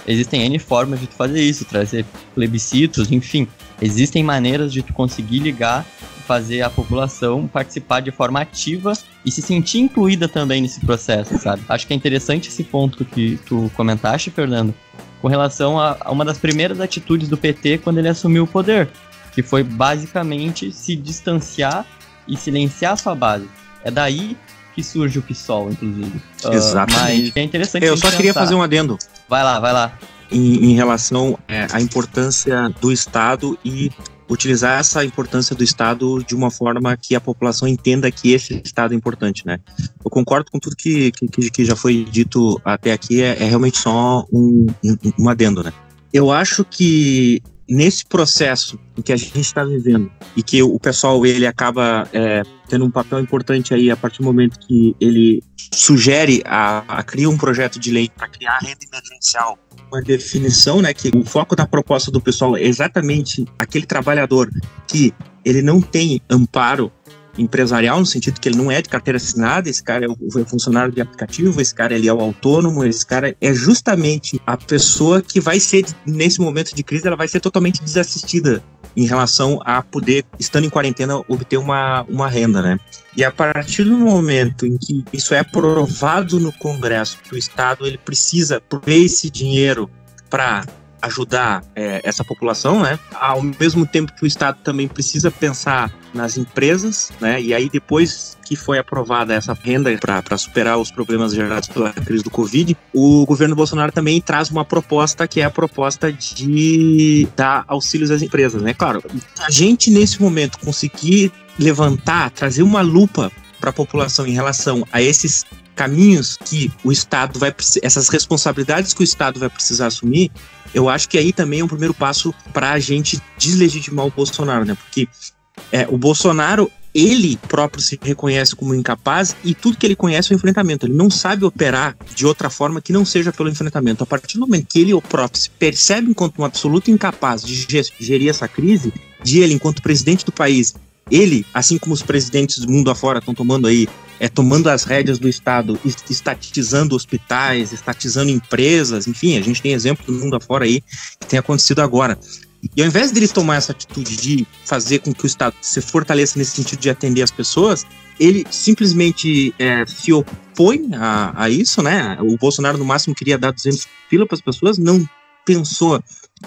existem N formas de tu fazer isso, trazer plebiscitos, enfim. Existem maneiras de tu conseguir ligar, fazer a população participar de forma ativa e se sentir incluída também nesse processo, sabe? Acho que é interessante esse ponto que tu comentaste, Fernando, com relação a, uma das primeiras atitudes do PT quando ele assumiu o poder, que foi basicamente se distanciar e silenciar a sua base. É daí que surge o PSOL, inclusive. Uh, Exatamente. Mas é interessante. Eu só pensar. queria fazer um adendo. Vai lá, vai lá. Em, em relação é, à importância do Estado e utilizar essa importância do Estado de uma forma que a população entenda que esse Estado é importante, né? Eu concordo com tudo que, que, que já foi dito até aqui, é, é realmente só um, um, um adendo, né? Eu acho que nesse processo que a gente está vivendo e que o pessoal ele acaba é, tendo um papel importante aí a partir do momento que ele sugere a, a criar um projeto de lei para criar renda emergencial uma definição, né, que o foco da proposta do pessoal é exatamente aquele trabalhador que ele não tem amparo empresarial, no sentido que ele não é de carteira assinada, esse cara é o funcionário de aplicativo, esse cara ele é o autônomo, esse cara é justamente a pessoa que vai ser, nesse momento de crise, ela vai ser totalmente desassistida em relação a poder, estando em quarentena, obter uma, uma renda, né? E a partir do momento em que isso é aprovado no Congresso, que o Estado ele precisa prover esse dinheiro para ajudar é, essa população, né? Ao mesmo tempo que o Estado também precisa pensar nas empresas, né? E aí depois que foi aprovada essa renda para superar os problemas gerados pela crise do Covid, o governo Bolsonaro também traz uma proposta que é a proposta de dar auxílios às empresas, né? Claro, a gente nesse momento conseguir levantar, trazer uma lupa para a população em relação a esses caminhos que o Estado vai essas responsabilidades que o Estado vai precisar assumir, eu acho que aí também é um primeiro passo para a gente deslegitimar o Bolsonaro, né? Porque é, o Bolsonaro ele próprio se reconhece como incapaz e tudo que ele conhece é o enfrentamento. Ele não sabe operar de outra forma que não seja pelo enfrentamento. A partir do momento que ele o próprio se percebe enquanto um absoluto incapaz de gerir essa crise, de ele, enquanto presidente do país, ele, assim como os presidentes do mundo afora estão tomando aí, é, tomando as rédeas do Estado, estatizando hospitais, estatizando empresas, enfim, a gente tem exemplo do mundo afora aí que tem acontecido agora. E ao invés dele tomar essa atitude de fazer com que o Estado se fortaleça nesse sentido de atender as pessoas, ele simplesmente é, se opõe a, a, isso, né? O Bolsonaro, no máximo, queria dar 200 pila para as pessoas, não pensou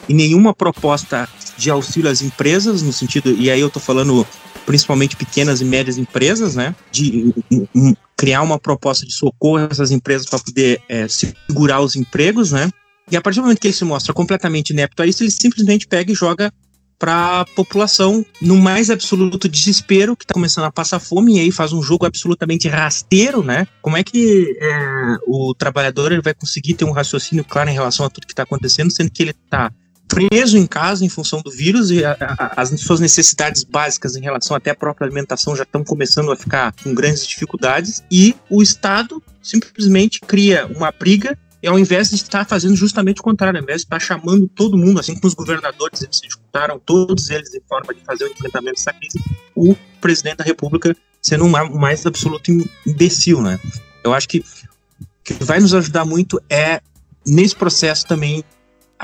em nenhuma proposta de auxílio às empresas, no sentido, e aí eu tô falando principalmente pequenas e médias empresas, né? De um, criar uma proposta de socorro a essas empresas para poder é, segurar os empregos, né? E a partir do momento que ele se mostra completamente inepto a isso, ele simplesmente pega e joga para a população no mais absoluto desespero, que está começando a passar fome, e aí faz um jogo absolutamente rasteiro, né? Como é que é, o trabalhador ele vai conseguir ter um raciocínio claro em relação a tudo que está acontecendo, sendo que ele está preso em casa em função do vírus e a, a, as suas necessidades básicas em relação até à própria alimentação já estão começando a ficar com grandes dificuldades e o Estado simplesmente cria uma briga e ao invés de estar fazendo justamente o contrário, ao invés de estar chamando todo mundo, assim como os governadores eles se juntaram, todos eles em forma de fazer o enfrentamento dessa crise, o presidente da República sendo um mais absoluto imbecil, né? Eu acho que o que vai nos ajudar muito é nesse processo também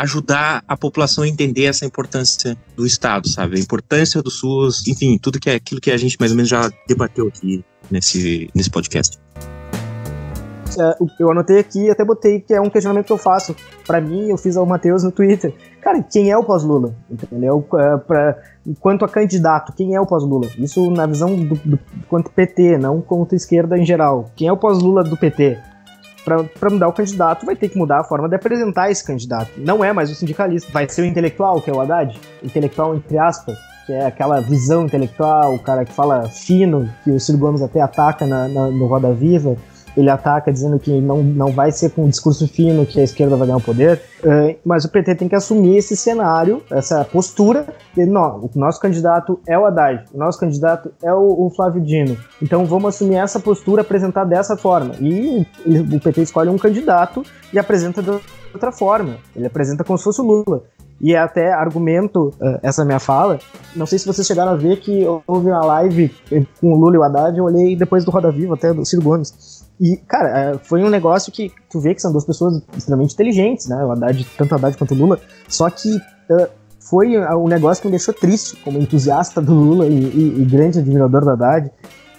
ajudar a população a entender essa importância do Estado, sabe? A importância do SUS, enfim, tudo que é aquilo que a gente mais ou menos já debateu aqui nesse, nesse podcast. é, eu anotei aqui, até botei que é um questionamento que eu faço. Para mim, eu fiz ao Matheus no Twitter. Cara, quem é o pós-Lula? Entendeu? É, pra, quanto a candidato, quem é o pós-Lula? Isso na visão do, do, quanto PT, não quanto esquerda em geral. Quem é o pós-Lula do PT? Para mudar o candidato, vai ter que mudar a forma de apresentar esse candidato. Não é mais o sindicalista, vai ser o intelectual, que é o Haddad. Intelectual, entre aspas, que é aquela visão intelectual, o cara que fala fino, que o Ciro Gomes até ataca na, na, no Roda Viva ele ataca dizendo que não, não vai ser com um discurso fino que a esquerda vai ganhar o poder, uh, mas o PT tem que assumir esse cenário, essa postura de, não, o nosso candidato é o Haddad, o nosso candidato é o, o Flávio Dino, então vamos assumir essa postura, apresentar dessa forma, e o PT escolhe um candidato e apresenta de outra forma, ele apresenta como se fosse o Lula, e é até argumento uh, essa minha fala. Não sei se vocês chegaram a ver que houve uma live com o Lula e o Haddad, eu olhei depois do Roda Viva, até do Ciro Gomes. E, cara, é, foi um negócio que tu vê que são duas pessoas extremamente inteligentes, né? O Haddad, tanto o Haddad quanto o Lula. Só que uh, foi um negócio que me deixou triste, como entusiasta do Lula e, e, e grande admirador do Haddad,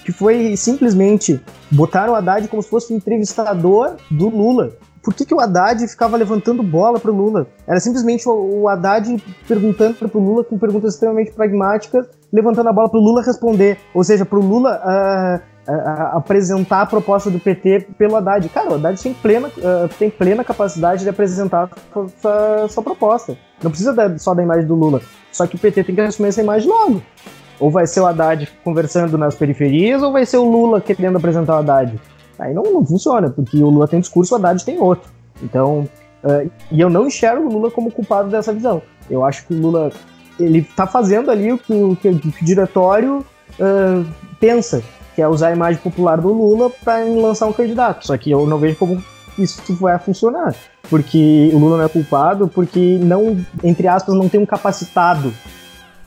que foi simplesmente botar o Haddad como se fosse um entrevistador do Lula. Por que, que o Haddad ficava levantando bola pro Lula? Era simplesmente o, o Haddad perguntando pro Lula com perguntas extremamente pragmáticas, levantando a bola pro Lula responder. Ou seja, pro Lula uh, apresentar a proposta do PT pelo Haddad. Cara, o Haddad tem plena, uh, tem plena capacidade de apresentar sua, sua proposta. Não precisa da, só da imagem do Lula. Só que o PT tem que assumir essa imagem logo. Ou vai ser o Haddad conversando nas periferias, ou vai ser o Lula querendo apresentar o Haddad. Aí não, não funciona, porque o Lula tem discurso, o Haddad tem outro. Então, uh, e eu não enxergo o Lula como culpado dessa visão. Eu acho que o Lula ele está fazendo ali o que o, que o diretório uh, pensa que é usar a imagem popular do Lula para lançar um candidato. Só que eu não vejo como isso vai funcionar. Porque o Lula não é culpado, porque não, entre aspas, não tem um capacitado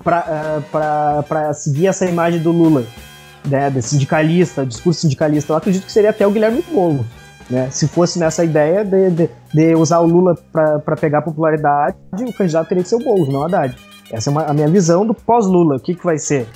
para uh, seguir essa imagem do Lula, né, de sindicalista, discurso sindicalista. Eu acredito que seria até o Guilherme Boulos. Né? Se fosse nessa ideia de, de, de usar o Lula para pegar popularidade, o candidato teria que ser o Boulos, não o Haddad. Essa é uma, a minha visão do pós-Lula. O que, que vai ser?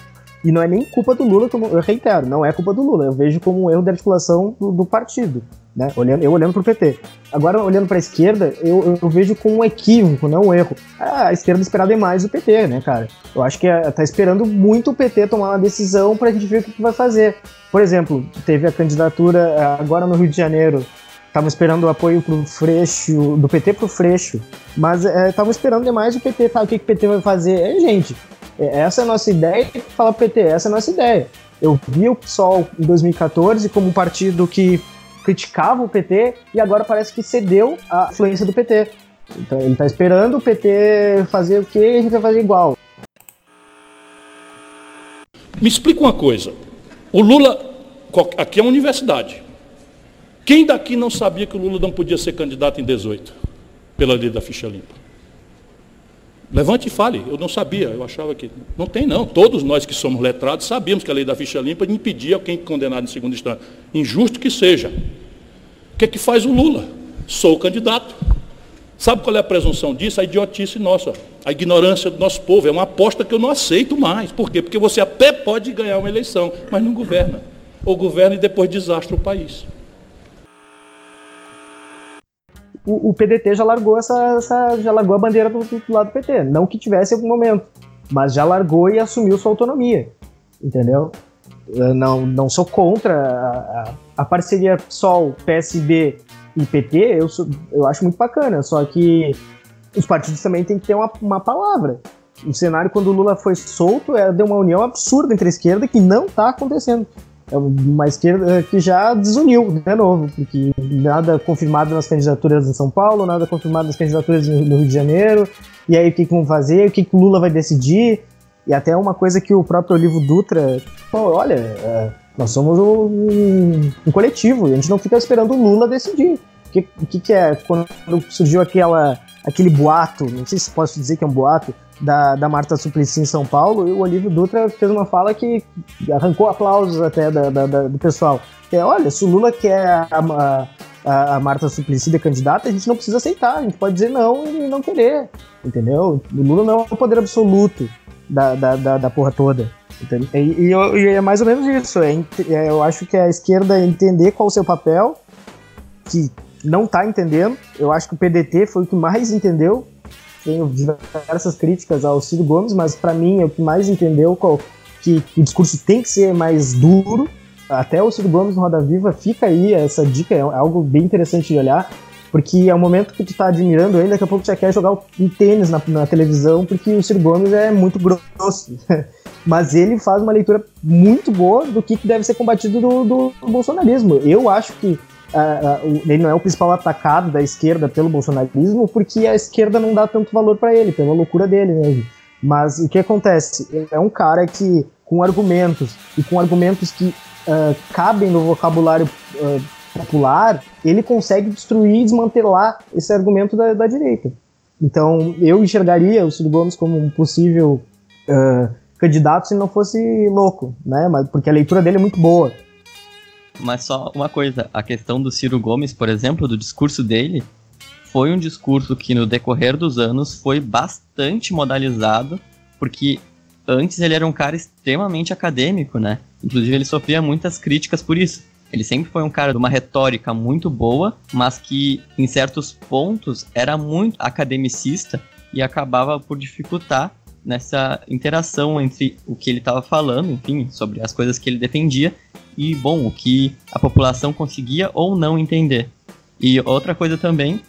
E não é nem culpa do Lula, como eu reitero, não é culpa do Lula. Eu vejo como um erro de articulação do, do partido, né? Olhando, eu olhando para o PT. Agora, olhando para a esquerda, eu, eu, vejo como um equívoco, não um erro. Ah, a esquerda esperar demais o PT, né, cara? Eu acho que é, tá esperando muito o PT tomar uma decisão para a gente ver o que, que vai fazer. Por exemplo, teve a candidatura eh, agora no Rio de Janeiro estavam esperando o apoio pro Freixo, do PT pro Freixo, mas estavam é, esperando demais o PT, tá? O que, que o PT vai fazer? É, gente, é, essa é a nossa ideia e fala PT, essa é a nossa ideia. Eu vi o PSOL em 2014 como um partido que criticava o PT e agora parece que cedeu à influência do PT. Então ele está esperando o PT fazer o que a gente vai fazer igual. Me explica uma coisa. O Lula, aqui é uma universidade. Quem daqui não sabia que o Lula não podia ser candidato em 18? Pela lei da ficha limpa. Levante e fale, eu não sabia, eu achava que. Não tem, não. Todos nós que somos letrados sabíamos que a lei da ficha limpa impedia quem condenado em segunda instância. Injusto que seja. O que é que faz o Lula? Sou candidato. Sabe qual é a presunção disso? A idiotice nossa, a ignorância do nosso povo. É uma aposta que eu não aceito mais. Por quê? Porque você até pode ganhar uma eleição, mas não governa. Ou governa e depois desastra o país. O, o PDT já largou essa, essa, já largou a bandeira do, do lado do PT. Não que tivesse algum momento, mas já largou e assumiu sua autonomia. Entendeu? Eu não, não sou contra a, a, a parceria PSOL, PSB e PT, eu, sou, eu acho muito bacana, só que os partidos também têm que ter uma, uma palavra. O cenário, quando o Lula foi solto, é, deu uma união absurda entre a esquerda que não está acontecendo é uma esquerda que já desuniu de novo, porque nada confirmado nas candidaturas em São Paulo, nada confirmado nas candidaturas no Rio de Janeiro, e aí o que, que vão fazer, o que, que o Lula vai decidir, e até uma coisa que o próprio Olivo Dutra falou, olha, é, nós somos um, um, coletivo, a gente não fica esperando o Lula decidir. O que, que, que é quando surgiu aquela, aquele boato, não sei se posso dizer que é um boato, da, da Marta Suplicy em São Paulo, e o Olívio Dutra fez uma fala que arrancou aplausos até da, da, da, do pessoal. É, olha, se o Lula quer a, a, a Marta Suplicy de candidata, a gente não precisa aceitar, a gente pode dizer não e não querer, entendeu? O Lula não é o poder absoluto da, da, da, da porra toda. E, e, e, é mais ou menos isso. É, é, eu acho que a esquerda entender qual o seu papel que não está entendendo. Eu acho que o PDT foi o que mais entendeu. Tenho diversas críticas ao Ciro Gomes, mas para mim é o que mais entendeu qual, que, que o discurso tem que ser mais duro. Até o Ciro Gomes no Roda Viva fica aí essa dica, é algo bem interessante de olhar porque é o momento que tu tá admirando ele, daqui a pouco você quer jogar um tênis na, na televisão, porque o Ciro Gomes é muito grosso. (laughs) Mas ele faz uma leitura muito boa do que, deve ser combatido do, do, do bolsonarismo. Eu acho que uh, uh, ele não é o principal atacado da esquerda pelo bolsonarismo, porque a esquerda não dá tanto valor para ele, pela loucura dele mesmo. Mas o que acontece? É um cara que, com argumentos, e com argumentos que uh, cabem no vocabulário popular, ele consegue destruir e desmantelar esse argumento da, da direita. Então, eu enxergaria o Ciro Gomes como um possível uh, candidato se não fosse louco, né? Mas, porque a leitura dele é muito boa. Mas só uma coisa, a questão do Ciro Gomes, por exemplo, do discurso dele, foi um discurso que no decorrer dos anos foi bastante modalizado, porque antes ele era um cara extremamente acadêmico, né? Inclusive ele sofria muitas críticas por isso. Ele sempre foi um cara de uma retórica muito boa, mas que em certos pontos era muito academicista e acabava por dificultar nessa interação entre o que ele estava falando, enfim, sobre as coisas que ele defendia e, bom, o que a população conseguia ou não entender. E outra coisa também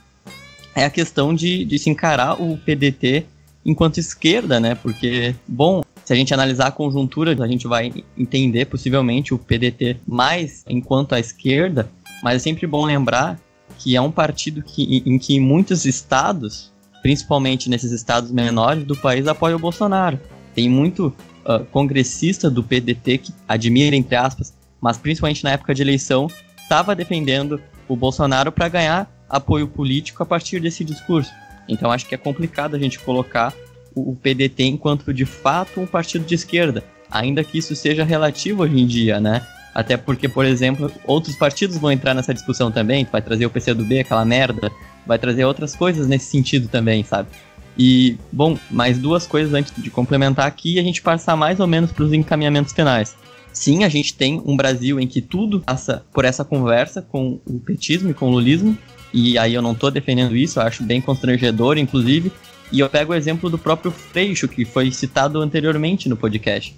é a questão de, de se encarar o PDT enquanto esquerda, né? Porque, bom, se a gente analisar a conjuntura, a gente vai entender possivelmente o PDT mais enquanto a esquerda, mas é sempre bom lembrar que é um partido que, em que muitos estados, principalmente nesses estados menores do país, apoiam o Bolsonaro. Tem muito uh, congressista do PDT que admira, entre aspas, mas principalmente na época de eleição, estava defendendo o Bolsonaro para ganhar apoio político a partir desse discurso. Então acho que é complicado a gente colocar o PDT enquanto de fato um partido de esquerda, ainda que isso seja relativo hoje em dia, né? Até porque, por exemplo, outros partidos vão entrar nessa discussão também, vai trazer o PCdoB, aquela merda, vai trazer outras coisas nesse sentido também, sabe? E, bom, mais duas coisas antes de complementar aqui e a gente passar mais ou menos para os encaminhamentos finais. Sim, a gente tem um Brasil em que tudo passa por essa conversa com o petismo e com o lulismo, e aí eu não estou defendendo isso, eu acho bem constrangedor, inclusive, e eu pego o exemplo do próprio Freixo, que foi citado anteriormente no podcast.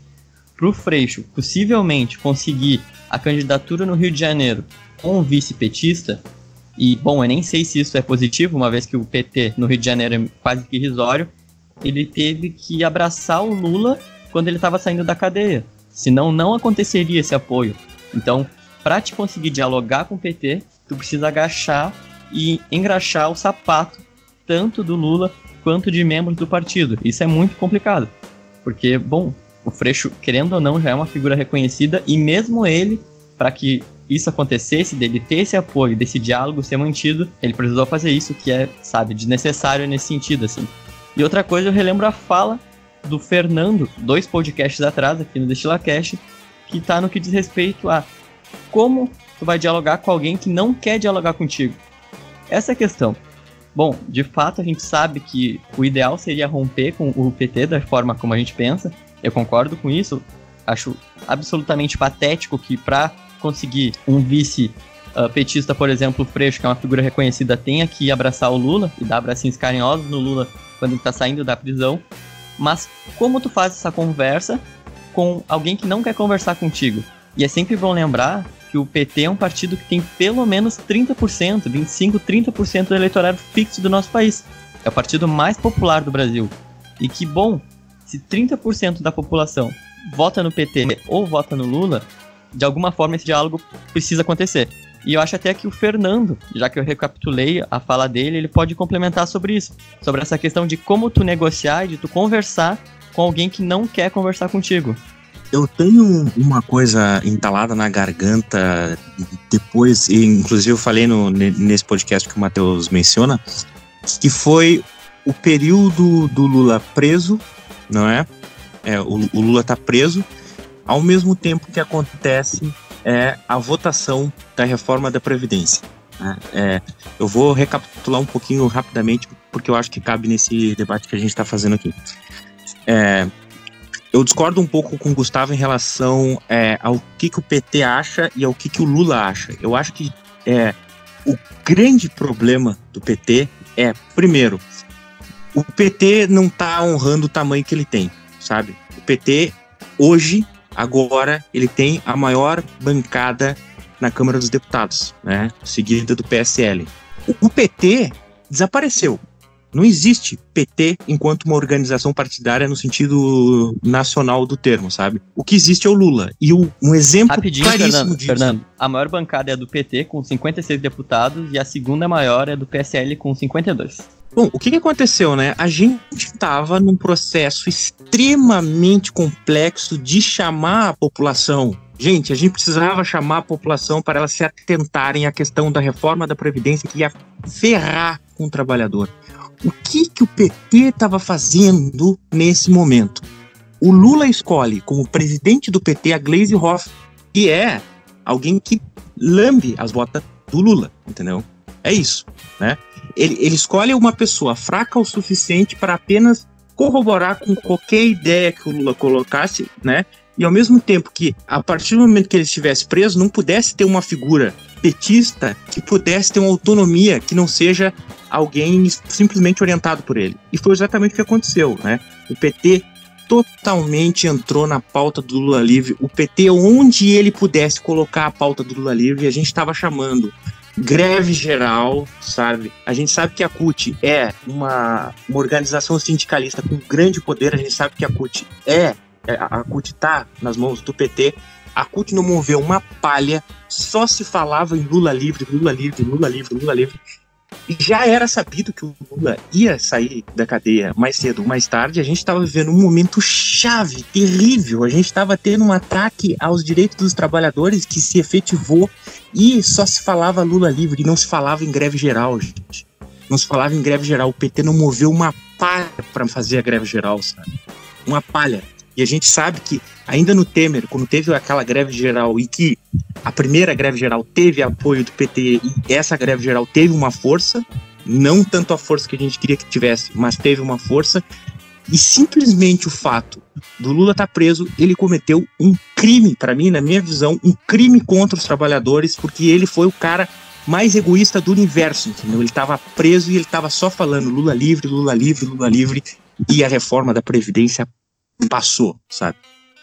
Para o Freixo possivelmente conseguir a candidatura no Rio de Janeiro com um vice-petista, e bom, eu nem sei se isso é positivo, uma vez que o PT no Rio de Janeiro é quase que irrisório, ele teve que abraçar o Lula quando ele estava saindo da cadeia. Senão não aconteceria esse apoio. Então, para te conseguir dialogar com o PT, tu precisa agachar e engraxar o sapato tanto do Lula quanto de membros do partido. Isso é muito complicado, porque, bom, o Freixo, querendo ou não, já é uma figura reconhecida e mesmo ele, para que isso acontecesse, dele ter esse apoio, desse diálogo ser mantido, ele precisou fazer isso, que é, sabe, desnecessário nesse sentido, assim. E outra coisa, eu relembro a fala do Fernando, dois podcasts atrás, aqui no DestilaCast, que tá no que diz respeito a como tu vai dialogar com alguém que não quer dialogar contigo. Essa é a questão. Bom, de fato a gente sabe que o ideal seria romper com o PT da forma como a gente pensa. Eu concordo com isso. Acho absolutamente patético que para conseguir um vice uh, petista, por exemplo, o Freixo, que é uma figura reconhecida, tenha que abraçar o Lula e dar abracinhos carinhosos no Lula quando ele está saindo da prisão. Mas como tu faz essa conversa com alguém que não quer conversar contigo? E é sempre bom lembrar que o PT é um partido que tem pelo menos 30%, 25%, 30% do eleitorado fixo do nosso país. É o partido mais popular do Brasil. E que bom, se 30% da população vota no PT ou vota no Lula, de alguma forma esse diálogo precisa acontecer. E eu acho até que o Fernando, já que eu recapitulei a fala dele, ele pode complementar sobre isso. Sobre essa questão de como tu negociar e de tu conversar com alguém que não quer conversar contigo. Eu tenho uma coisa entalada na garganta depois, inclusive eu falei no, nesse podcast que o Matheus menciona, que foi o período do Lula preso, não é? é o, o Lula está preso, ao mesmo tempo que acontece é, a votação da reforma da Previdência. Né? É, eu vou recapitular um pouquinho rapidamente, porque eu acho que cabe nesse debate que a gente está fazendo aqui. É, eu discordo um pouco com o Gustavo em relação é, ao que, que o PT acha e ao que, que o Lula acha. Eu acho que é, o grande problema do PT é, primeiro, o PT não tá honrando o tamanho que ele tem, sabe? O PT, hoje, agora, ele tem a maior bancada na Câmara dos Deputados, né? Seguida do PSL. O PT desapareceu. Não existe PT enquanto uma organização partidária no sentido nacional do termo, sabe? O que existe é o Lula. E o, um exemplo Rapidinho, claríssimo Fernando, disso. Fernando. A maior bancada é a do PT, com 56 deputados, e a segunda maior é do PSL, com 52. Bom, o que, que aconteceu, né? A gente estava num processo extremamente complexo de chamar a população. Gente, a gente precisava chamar a população para elas se atentarem à questão da reforma da Previdência que ia ferrar com o trabalhador. O que, que o PT estava fazendo nesse momento? O Lula escolhe como presidente do PT a Gleisi Hoff, que é alguém que lambe as botas do Lula, entendeu? É isso, né? Ele, ele escolhe uma pessoa fraca o suficiente para apenas corroborar com qualquer ideia que o Lula colocasse, né? E ao mesmo tempo que, a partir do momento que ele estivesse preso, não pudesse ter uma figura petista que pudesse ter uma autonomia que não seja alguém simplesmente orientado por ele. E foi exatamente o que aconteceu, né? O PT totalmente entrou na pauta do Lula livre. O PT, onde ele pudesse colocar a pauta do Lula livre, a gente estava chamando greve geral, sabe? A gente sabe que a CUT é uma, uma organização sindicalista com grande poder, a gente sabe que a CUT é, é a CUT tá nas mãos do PT. A CUT não moveu uma palha, só se falava em Lula livre, Lula livre, Lula livre, Lula livre. Já era sabido que o Lula ia sair da cadeia mais cedo ou mais tarde. A gente estava vivendo um momento chave, terrível. A gente estava tendo um ataque aos direitos dos trabalhadores que se efetivou e só se falava Lula livre e não se falava em greve geral, gente. Não se falava em greve geral. O PT não moveu uma palha para fazer a greve geral, sabe? Uma palha. E a gente sabe que, ainda no Temer, quando teve aquela greve geral e que a primeira greve geral teve apoio do PT e essa greve geral teve uma força, não tanto a força que a gente queria que tivesse, mas teve uma força, e simplesmente o fato do Lula estar tá preso, ele cometeu um crime, para mim, na minha visão, um crime contra os trabalhadores, porque ele foi o cara mais egoísta do universo, entendeu? Ele estava preso e ele estava só falando Lula livre, Lula livre, Lula livre, e a reforma da Previdência passou, sabe?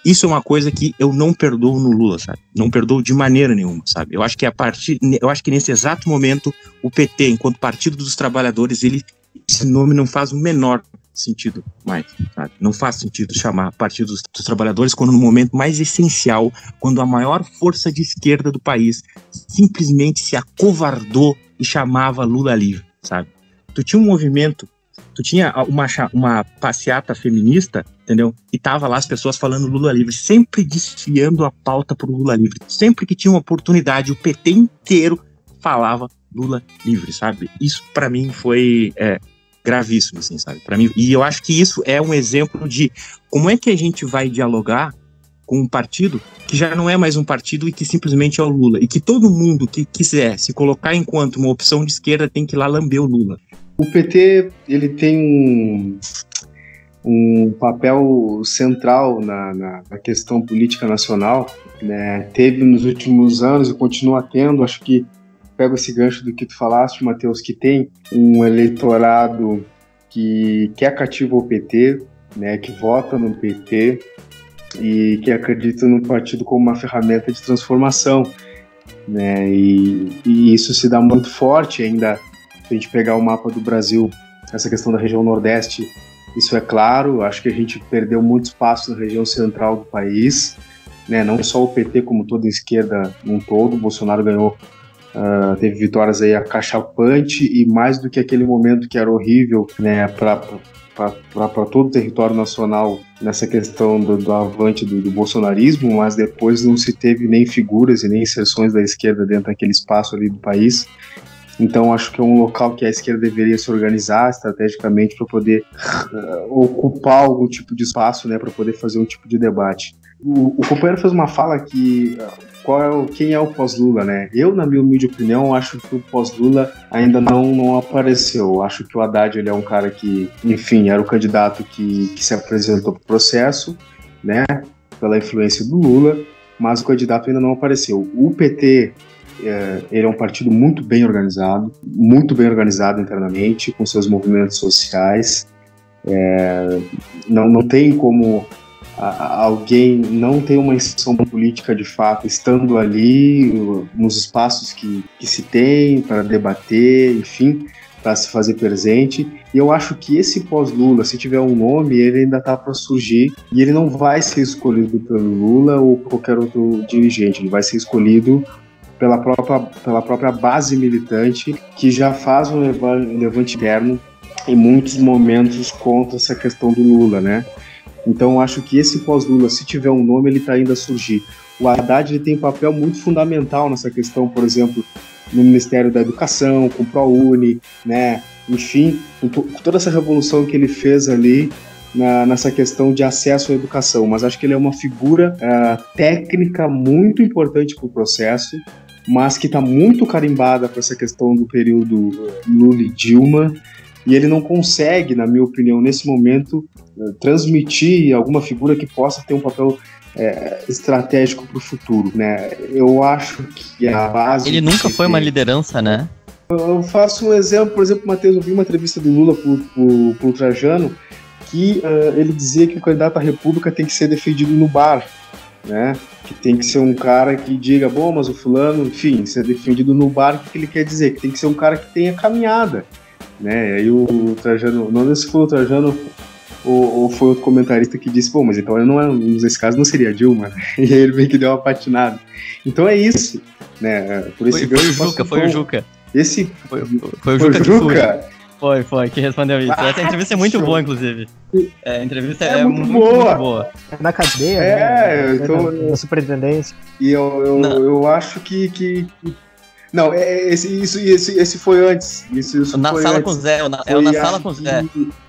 Isso é uma coisa que eu não perdoo no Lula, sabe? Não perdoo de maneira nenhuma, sabe? Eu acho que a partir, eu acho que nesse exato momento o PT, enquanto Partido dos Trabalhadores, ele esse nome não faz o menor sentido mais, sabe? Não faz sentido chamar Partido dos, dos Trabalhadores quando no momento mais essencial, quando a maior força de esquerda do país simplesmente se acovardou e chamava Lula livre, sabe? Tu tinha um movimento tu tinha uma, uma passeata feminista, entendeu? E tava lá as pessoas falando Lula livre, sempre desfiando a pauta pro Lula livre. Sempre que tinha uma oportunidade, o PT inteiro falava Lula livre, sabe? Isso para mim foi é, gravíssimo, assim, sabe? Para mim, e eu acho que isso é um exemplo de como é que a gente vai dialogar com um partido que já não é mais um partido e que simplesmente é o Lula. E que todo mundo que quiser se colocar enquanto uma opção de esquerda tem que ir lá lamber o Lula. O PT ele tem um, um papel central na, na, na, questão política nacional. Né? Teve nos últimos anos e continua tendo, acho que pego esse gancho do que tu falaste, Matheus, que tem um eleitorado que, que é cativo ao PT, né, que vota no PT e que acredita no partido como uma ferramenta de transformação. Né, e, e isso se dá muito forte ainda se a gente pegar o mapa do Brasil, essa questão da região Nordeste, isso é claro. Acho que a gente perdeu muito espaço na região central do país. Né? Não só o PT, como toda a esquerda um todo. O Bolsonaro ganhou, uh, teve vitórias aí acachapante e mais do que aquele momento que era horrível né, para todo o território nacional nessa questão do, do avante do, do, bolsonarismo, mas depois não se teve nem figuras e nem inserções da esquerda dentro daquele espaço ali do país. Então acho que é um local que a esquerda deveria se organizar estrategicamente para poder uh, ocupar algum tipo de espaço, né, para poder fazer um tipo de debate. O, o companheiro fez uma fala que uh, qual é o, quem é o pós-Lula, né? Eu, na minha humilde opinião, acho que o pós-Lula ainda não, não apareceu. Acho que o Haddad ele é um cara que, enfim, era o candidato que, que se apresentou para o processo, né? Pela influência do Lula, mas o candidato ainda não apareceu. O PT é, ele é um partido muito bem organizado, muito bem organizado internamente, com seus movimentos sociais. É, não, não tem como alguém não ter uma inserção política de fato estando ali, nos espaços que, que se tem para debater, enfim, para se fazer presente. E eu acho que esse pós-Lula, se tiver um nome, ele ainda está para surgir e ele não vai ser escolhido pelo Lula ou qualquer outro dirigente, ele vai ser escolhido pela própria, pela própria base militante que já faz um levante interno em muitos momentos contra essa questão do Lula, né? Então acho que esse pós-Lula, se tiver um nome, ele está ainda a surgir. O Haddad ele tem um papel muito fundamental nessa questão, por exemplo, no Ministério da Educação, com o ProUni, né? Enfim, com toda essa revolução que ele fez ali na, nessa questão de acesso à educação. Mas acho que ele é uma figura uh, técnica muito importante para o processo, mas que está muito carimbada para essa questão do período Lula e Dilma e ele não consegue, na minha opinião, nesse momento, eh, transmitir alguma figura que possa ter um papel é, estratégico para o futuro, né? Eu acho que a base. Ele nunca foi uma liderança, né? Eu faço um exemplo, por exemplo, Matheus, eu vi uma entrevista do Lula para o Trajano que uh, ele dizia que o candidato à República tem que ser defendido no bar, né? Que tem que ser um cara que diga, bom, mas o fulano, enfim, ser defendido no bar, o que ele quer dizer? Que tem que ser um cara que tenha caminhada, né? Aí o Trajano, não sei se foi o Trajano ou, ou, foi outro comentarista que disse, pô, mas então ele não é, nesse caso não seria Dilma, né? (laughs) E aí ele meio que deu uma patinada. Então é isso, né? Por esse foi, foi o Juca, foi o Juca. Esse foi, foi o Juca, Juca? Foi, foi, que respondeu isso. Ah, Essa entrevista é muito boa, inclusive. É, a entrevista é, é muito, muito, boa. muito, boa. É na cadeia, é, né? Então, na, na superintendência. E eu, eu, eu acho que, que não, é, é, esse, isso, esse, esse foi antes. Isso, isso na sala antes. com Zé, na, é na sala com Zé.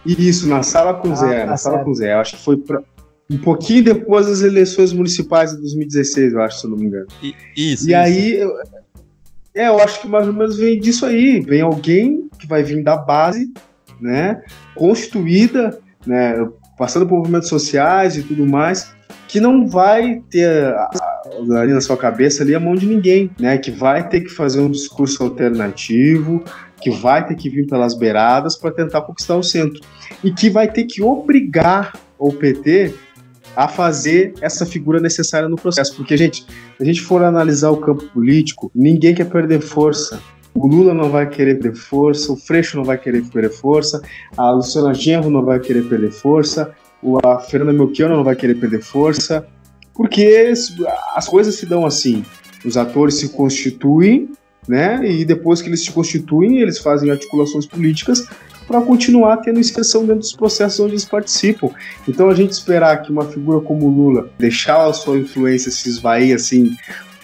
Isso, na sala com ah, Zé, na tá sala com Zé. Eu acho que foi pra, um pouquinho depois das eleições municipais de 2016, eu acho, se eu não me engano. E, isso. E isso. aí, eu, é, eu acho que mais ou menos vem disso aí. Vem alguém que vai vir da base, né, constituída, né, passando por movimentos sociais e tudo mais, que não vai ter ali na sua cabeça ali a mão de ninguém, né? Que vai ter que fazer um discurso alternativo, que vai ter que vir pelas beiradas para tentar conquistar o centro e que vai ter que obrigar o PT a fazer essa figura necessária no processo, porque gente, se a gente for analisar o campo político, ninguém quer perder força. O Lula não vai querer perder força, o Freixo não vai querer perder força, a Luciana Genro não vai querer perder força, a Fernanda Melchiona não vai querer perder força, porque as coisas se dão assim. Os atores se constituem, né? E depois que eles se constituem, eles fazem articulações políticas para continuar tendo inserção dentro dos processos onde eles participam. Então a gente esperar que uma figura como o Lula deixar a sua influência se esvair assim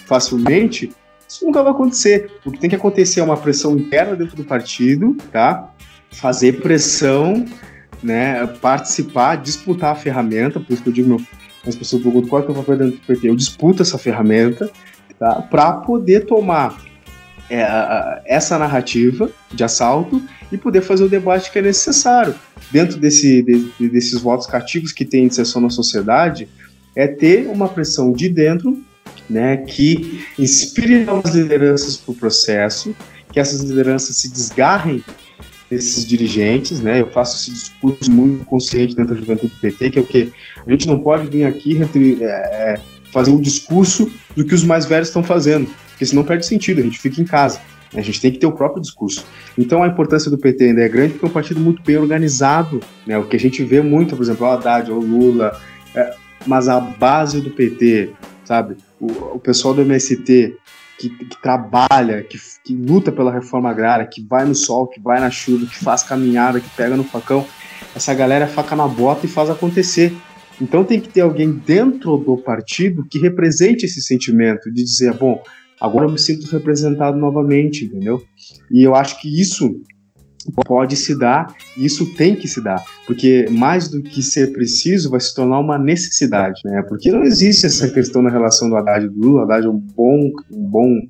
facilmente, isso nunca vai acontecer. O que tem que acontecer é uma pressão interna dentro do partido, tá? Fazer pressão né, participar, disputar a ferramenta, por isso que eu digo, meu, as pessoas perguntam qual é o papel dentro do PT, eu disputo essa ferramenta tá, para poder tomar é, essa narrativa de assalto e poder fazer o debate que é necessário. Dentro desse, de, desses votos cativos que tem inserção na sociedade, é ter uma pressão de dentro né, que inspire novas lideranças para o processo, que essas lideranças se desgarrem esses dirigentes, né? Eu faço esse discurso muito consciente dentro da juventude do PT, que é o que a gente não pode vir aqui é, é, fazer um discurso do que os mais velhos estão fazendo, porque senão perde sentido, a gente fica em casa. Né? A gente tem que ter o próprio discurso. Então a importância do PT ainda é grande porque é um partido muito bem organizado, né? O que a gente vê muito, por exemplo, o Haddad, o Lula, é, mas a base do PT, sabe? O, o pessoal do MST que, que trabalha, que, que, luta pela reforma agrária, que vai no sol, que vai na chuva, que faz caminhada, que pega no facão, essa galera faca na bota e faz acontecer. Então tem que ter alguém dentro do partido que represente esse sentimento de dizer, bom, agora eu me sinto representado novamente, entendeu? E eu acho que isso pode se dar, e isso tem que se dar, porque mais do que ser preciso vai se tornar uma necessidade, né? Porque não existe essa questão na relação do Haddad e do Lula, o Haddad é um bom, um bom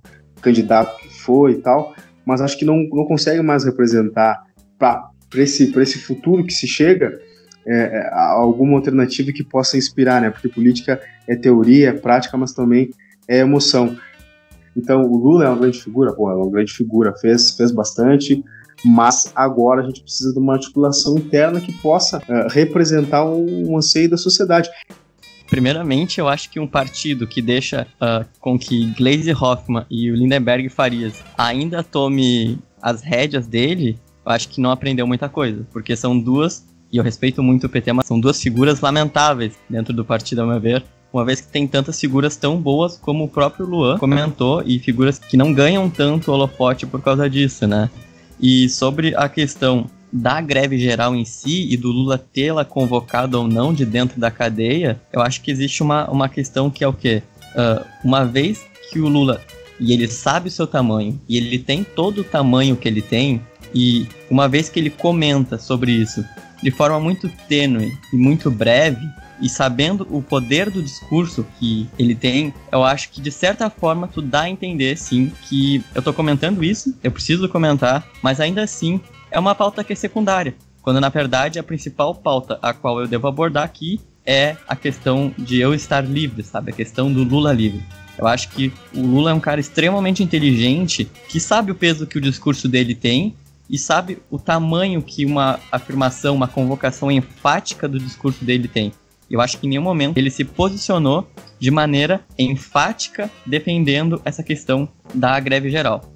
candidato que foi e tal, mas acho que não, não consegue mais representar para esse, esse futuro que se chega é, é, alguma alternativa que possa inspirar, né? Porque política é teoria, é prática, mas também é emoção. Então, o Lula é uma grande figura, pô, é uma grande figura, fez, fez bastante, mas agora a gente precisa de uma articulação interna que possa uh, representar um anseio da sociedade. Primeiramente, eu acho que um partido que deixa uh, com que Glaze Hoffman e o Lindenberg Farias ainda tome as rédeas dele, eu acho que não aprendeu muita coisa, porque são duas, e eu respeito muito o PT, mas são duas figuras lamentáveis dentro do partido, ao meu ver, uma vez que tem tantas figuras tão boas como o próprio Luan comentou, e figuras que não ganham tanto holofote por causa disso, né? E sobre a questão da greve geral em si e do Lula tê-la convocado ou não de dentro da cadeia, eu acho que existe uma, uma questão que é o quê? Uh, uma vez que o Lula, e ele sabe o seu tamanho, e ele tem todo o tamanho que ele tem, e uma vez que ele comenta sobre isso de forma muito tênue e muito breve, e sabendo o poder do discurso que ele tem, eu acho que de certa forma tu dá a entender sim que eu tô comentando isso, eu preciso comentar, mas ainda assim é uma pauta que é secundária, quando na verdade a principal pauta a qual eu devo abordar aqui é a questão de eu estar livre, sabe? A questão do Lula livre. Eu acho que o Lula é um cara extremamente inteligente que sabe o peso que o discurso dele tem e sabe o tamanho que uma afirmação, uma convocação enfática do discurso dele tem. Eu acho que em nenhum momento ele se posicionou de maneira enfática defendendo essa questão da greve geral.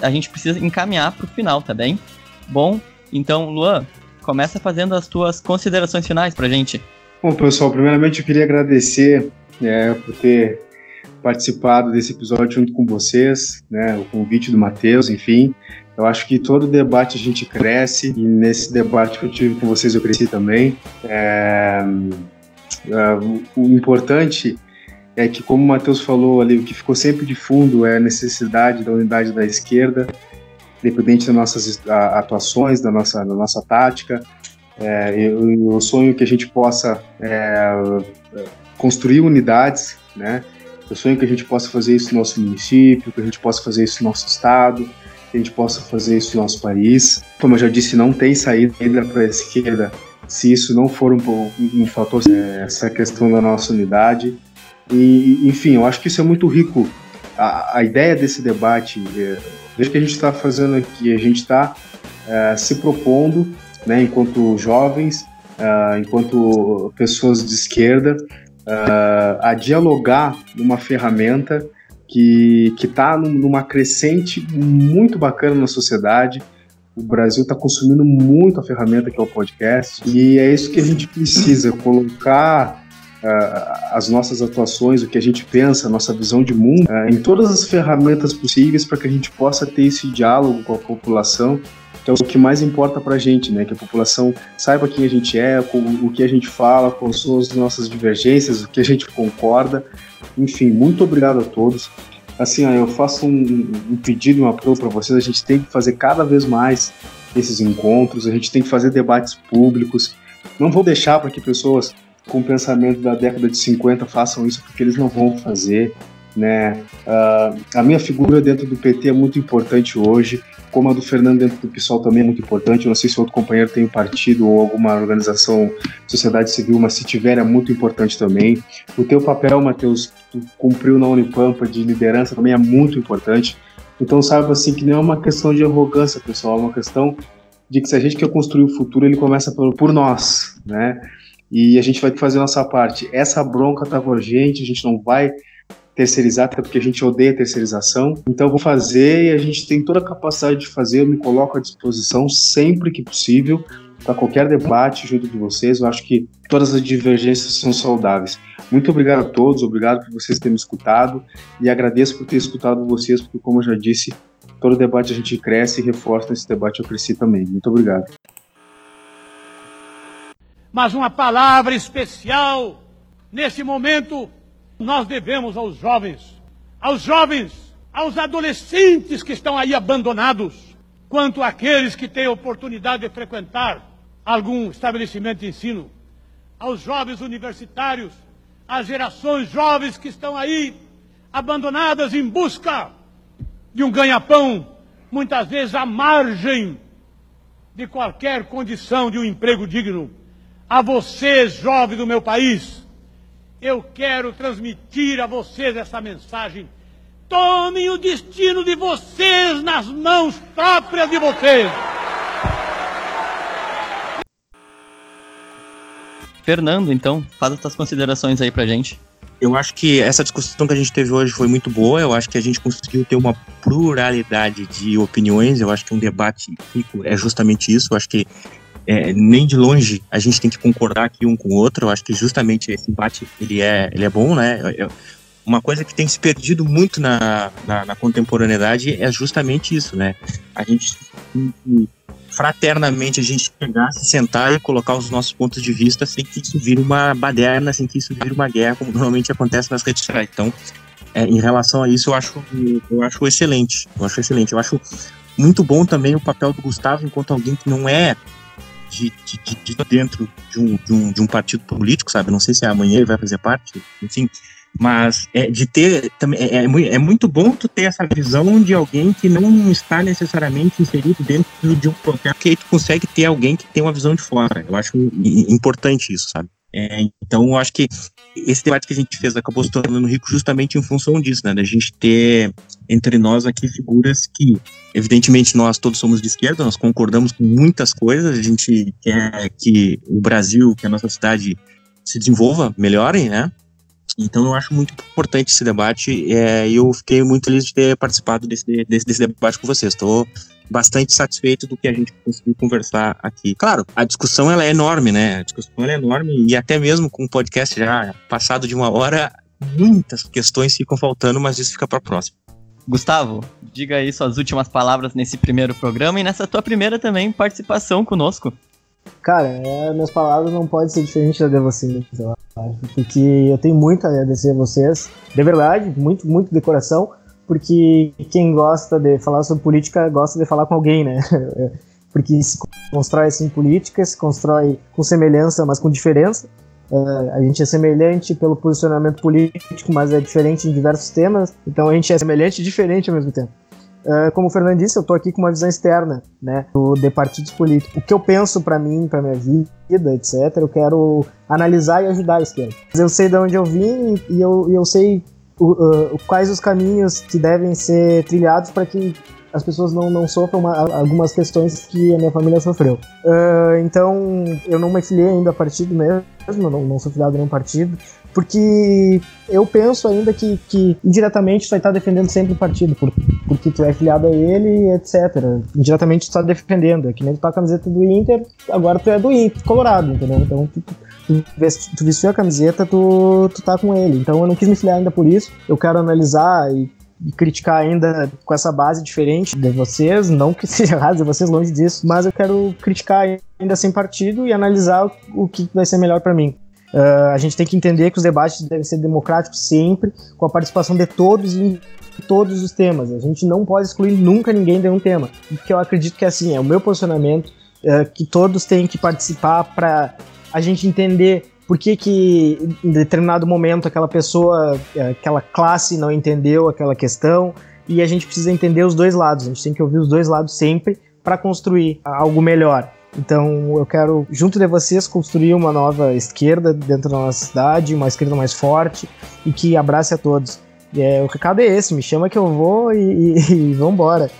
A gente precisa encaminhar para o final, tá bem? Bom, então, Luan, começa fazendo as tuas considerações finais para gente. Bom, pessoal, primeiramente eu queria agradecer é, por ter participado desse episódio junto com vocês, né, o convite do Matheus, enfim. Eu acho que todo debate a gente cresce e nesse debate que eu tive com vocês eu cresci também. É, é, o importante é que, como o Matheus falou ali, o que ficou sempre de fundo é a necessidade da unidade da esquerda, independente das nossas atuações, da nossa, da nossa tática. É, eu, eu sonho que a gente possa é, construir unidades, né? Eu sonho que a gente possa fazer isso no nosso município, que a gente possa fazer isso no nosso estado, que a gente possa fazer isso no nosso país. Como eu já disse, não tem saída para a esquerda se isso não for um, um fator, é, essa questão da nossa unidade. E, enfim, eu acho que isso é muito rico. A, a ideia desse debate, é, que a gente está fazendo aqui, a gente está é, se propondo, né, enquanto jovens, é, enquanto pessoas de esquerda, uh, a dialogar numa ferramenta que está numa crescente muito bacana na sociedade. O Brasil está consumindo muito a ferramenta que é o podcast e é isso que a gente precisa colocar uh, as nossas atuações, o que a gente pensa, a nossa visão de mundo uh, em todas as ferramentas possíveis para que a gente possa ter esse diálogo com a população que é o que mais importa para a gente, né? Que a população saiba quem a gente é, o, o que a gente fala, quais são as nossas divergências, o que a gente concorda. Enfim, muito obrigado a todos. Assim, ó, eu faço um, um pedido, um apelo para vocês. A gente tem que fazer cada vez mais esses encontros, a gente tem que fazer debates públicos. Não vou deixar para que pessoas com pensamento da década de 50 façam isso, porque eles não vão fazer. Né? Uh, a minha figura dentro do PT é muito importante hoje como a do Fernando dentro do PSOL também é muito importante. Eu não sei se outro companheiro tem um partido ou alguma organização, sociedade civil, mas se tiver é muito importante também. O teu papel, Matheus, tu cumpriu na Unipampa de liderança também é muito importante. Então saiba assim que não é uma questão de arrogância, pessoal, é uma questão de que se a gente quer construir o futuro, ele começa por, por nós, né? E a gente vai fazer a nossa parte. Essa bronca tá com a gente, a gente não vai terceirizar, até porque a gente odeia terceirização. Então, vou fazer e a gente tem toda a capacidade de fazer. Eu me coloco à disposição sempre que possível para qualquer debate junto de vocês. Eu acho que todas as divergências são saudáveis. Muito obrigado a todos, obrigado por vocês terem me escutado e agradeço por ter escutado vocês, porque, como eu já disse, todo debate a gente cresce e reforça nesse debate eu cresci também. Muito obrigado. Mas uma palavra especial nesse momento nós devemos aos jovens, aos jovens, aos adolescentes que estão aí abandonados, quanto àqueles que têm oportunidade de frequentar algum estabelecimento de ensino, aos jovens universitários, às gerações jovens que estão aí abandonadas em busca de um ganha-pão, muitas vezes à margem de qualquer condição de um emprego digno. a vocês, jovens do meu país, eu quero transmitir a vocês essa mensagem. Tomem o destino de vocês nas mãos próprias de vocês. Fernando, então, faz as suas considerações aí pra gente. Eu acho que essa discussão que a gente teve hoje foi muito boa. Eu acho que a gente conseguiu ter uma pluralidade de opiniões. Eu acho que um debate rico é justamente isso. Eu acho que é, nem de longe a gente tem que concordar aqui um com o outro. Eu acho que justamente esse debate ele é, ele é bom, né? Eu, uma coisa que tem se perdido muito na, na, na, contemporaneidade é justamente isso, né? A gente fraternamente a gente pegar, se sentar e colocar os nossos pontos de vista sem que isso vire uma baderna, sem que isso vire uma guerra, como normalmente acontece nas redes sociais. Então, é, em relação a isso, eu acho, eu acho excelente. Eu acho excelente. Eu acho muito bom também o papel do Gustavo enquanto alguém que não é de, de, de dentro de um, de, um, de um partido político, sabe? Não sei se amanhã ele vai fazer parte, enfim. Mas é, de ter também é, é, é, muito bom tu ter essa visão de alguém que não está necessariamente inserido dentro de um projeto, que aí tu consegue ter alguém que tem uma visão de fora. Eu acho importante isso, sabe? É, então, eu acho que esse debate que a gente fez acabou se tornando rico justamente em função disso, né? Da gente ter entre nós aqui figuras que, evidentemente, nós todos somos de esquerda, nós concordamos com muitas coisas, a gente quer que o Brasil, que a nossa cidade se desenvolva, melhorem, né? Então eu acho muito importante esse debate é, e eu fiquei muito feliz de ter participado desse, desse, desse debate com vocês. Estou bastante satisfeito do que a gente conseguiu conversar aqui. Claro, a discussão ela é enorme, né? A discussão ela é enorme e até mesmo com o podcast já passado de uma hora, muitas questões ficam faltando, mas isso fica para próxima. Gustavo, diga aí suas últimas palavras nesse primeiro programa e nessa tua primeira também participação conosco. Cara, é, minhas palavras não podem ser diferentes da de vocês, eu acho. Porque eu tenho muito a agradecer a vocês, de verdade, muito, muito de coração, porque quem gosta de falar sobre política gosta de falar com alguém, né? (laughs) Porque se constrói assim política, se constrói com semelhança, mas com diferença. Uh, a gente é semelhante pelo posicionamento político, mas é diferente em diversos temas. Então a gente é semelhante e diferente ao mesmo tempo. Uh, como o Fernando disse, eu estou aqui com uma visão externa, né, do, de partidos políticos. O que eu penso para mim, para minha vida, etc., eu quero analisar e ajudar a esquerda. Eu sei de onde eu vim e eu, eu sei o, uh, quais os caminhos que devem ser trilhados para que as pessoas não, não sofram uma, algumas questões que a minha família sofreu. Uh, então, eu não me filiei ainda a partido mesmo, não, não sou filiado a nenhum partido, porque eu penso ainda que, que indiretamente tu vai estar defendendo sempre o partido, por, porque tu é filiado a ele, etc. Indiretamente tu está defendendo, é que nem tu tá a camiseta do Inter, agora tu é do Inter, Colorado, entendeu? Então tu, tu, vestiu a camiseta, tu, tu tá com ele. Então eu não quis me filiar ainda por isso, eu quero analisar e e criticar ainda com essa base diferente de vocês, não que (laughs) seja errado de vocês longe disso, mas eu quero criticar ainda sem partido e analisar o que vai ser melhor para mim. Uh, a gente tem que entender que os debates devem ser democráticos sempre, com a participação de todos em todos os temas. A gente não pode excluir nunca ninguém de um tema, porque eu acredito que assim é o meu posicionamento, uh, que todos têm que participar para a gente entender por que, que em determinado momento aquela pessoa, uh, aquela classe não entendeu aquela questão, e a gente precisa entender os dois lados. A gente tem que ouvir os dois lados sempre para construir algo melhor. Então eu quero, junto de vocês, construir uma nova esquerda dentro da nossa cidade, uma esquerda mais forte e que abrace a todos. É, o recado é esse, me chama que eu vou e, e, e vambora.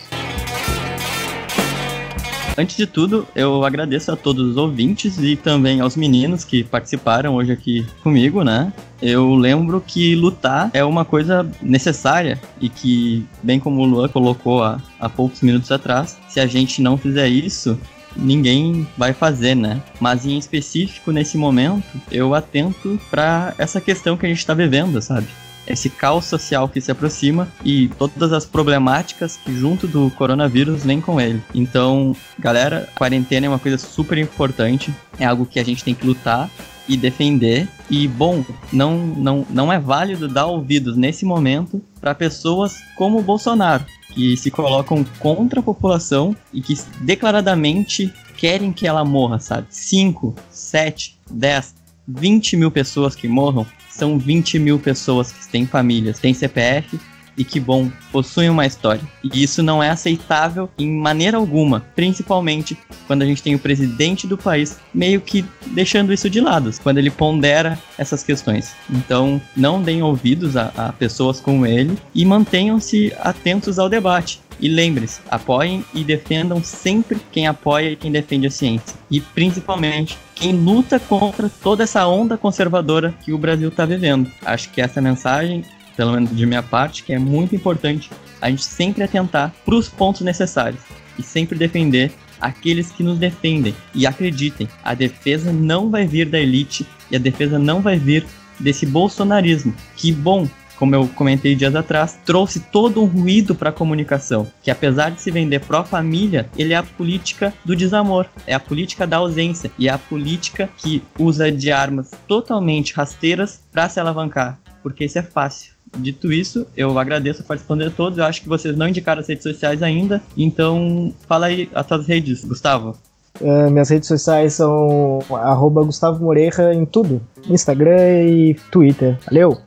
Antes de tudo, eu agradeço a todos os ouvintes e também aos meninos que participaram hoje aqui comigo, né? Eu lembro que lutar é uma coisa necessária e que, bem como o Luan colocou há, há poucos minutos atrás, se a gente não fizer isso, ninguém vai fazer, né? Mas em específico nesse momento, eu atento para essa questão que a gente está vivendo, sabe? Esse caos social que se aproxima e todas as problemáticas que junto do coronavírus vem com ele. Então, galera, quarentena é uma coisa super importante, é algo que a gente tem que lutar e defender. E bom, não não não é válido dar ouvidos nesse momento para pessoas como o Bolsonaro, que se colocam contra a população e que declaradamente querem que ela morra, sabe? 5, 7, 10, 20 mil pessoas que morram são 20 mil pessoas que têm famílias, têm CPF e que bom, possuem uma história. E isso não é aceitável em maneira alguma, principalmente quando a gente tem o presidente do país meio que deixando isso de lado, quando ele pondera essas questões. Então, não deem ouvidos a, a pessoas como ele e mantenham-se atentos ao debate. E lembre-se, apoiem e defendam sempre quem apoia e quem defende a ciência. E principalmente quem luta contra toda essa onda conservadora que o Brasil está vivendo. Acho que essa mensagem pelo menos de minha parte, que é muito importante a gente sempre atentar para os pontos necessários e sempre defender aqueles que nos defendem. E acreditem, a defesa não vai vir da elite e a defesa não vai vir desse bolsonarismo. Que bom, como eu comentei dias atrás, trouxe todo um ruído para a comunicação, que apesar de se vender pró-família, ele é a política do desamor, é a política da ausência e é a política que usa de armas totalmente rasteiras para se alavancar, porque isso é fácil. Dito isso, eu agradeço a participação de todos. Eu acho que vocês não indicaram as redes sociais ainda, então fala aí as suas redes, Gustavo. Uh, minhas redes sociais são arroba Gustavo Moreira em tudo. Instagram e Twitter. Valeu!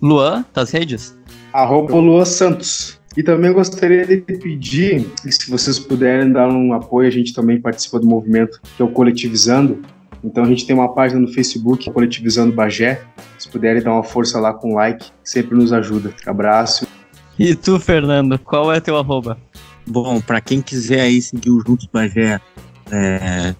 Luan, tuas redes? Arroba Luan Santos. E também gostaria de pedir, se vocês puderem dar um apoio, a gente também participa do movimento que é o Coletivizando. Então a gente tem uma página no Facebook, Coletivizando Bagé. Se puderem dar uma força lá com like, sempre nos ajuda. Abraço. E tu, Fernando, qual é teu arroba? Bom, para quem quiser aí seguir o Juntos Bagé é,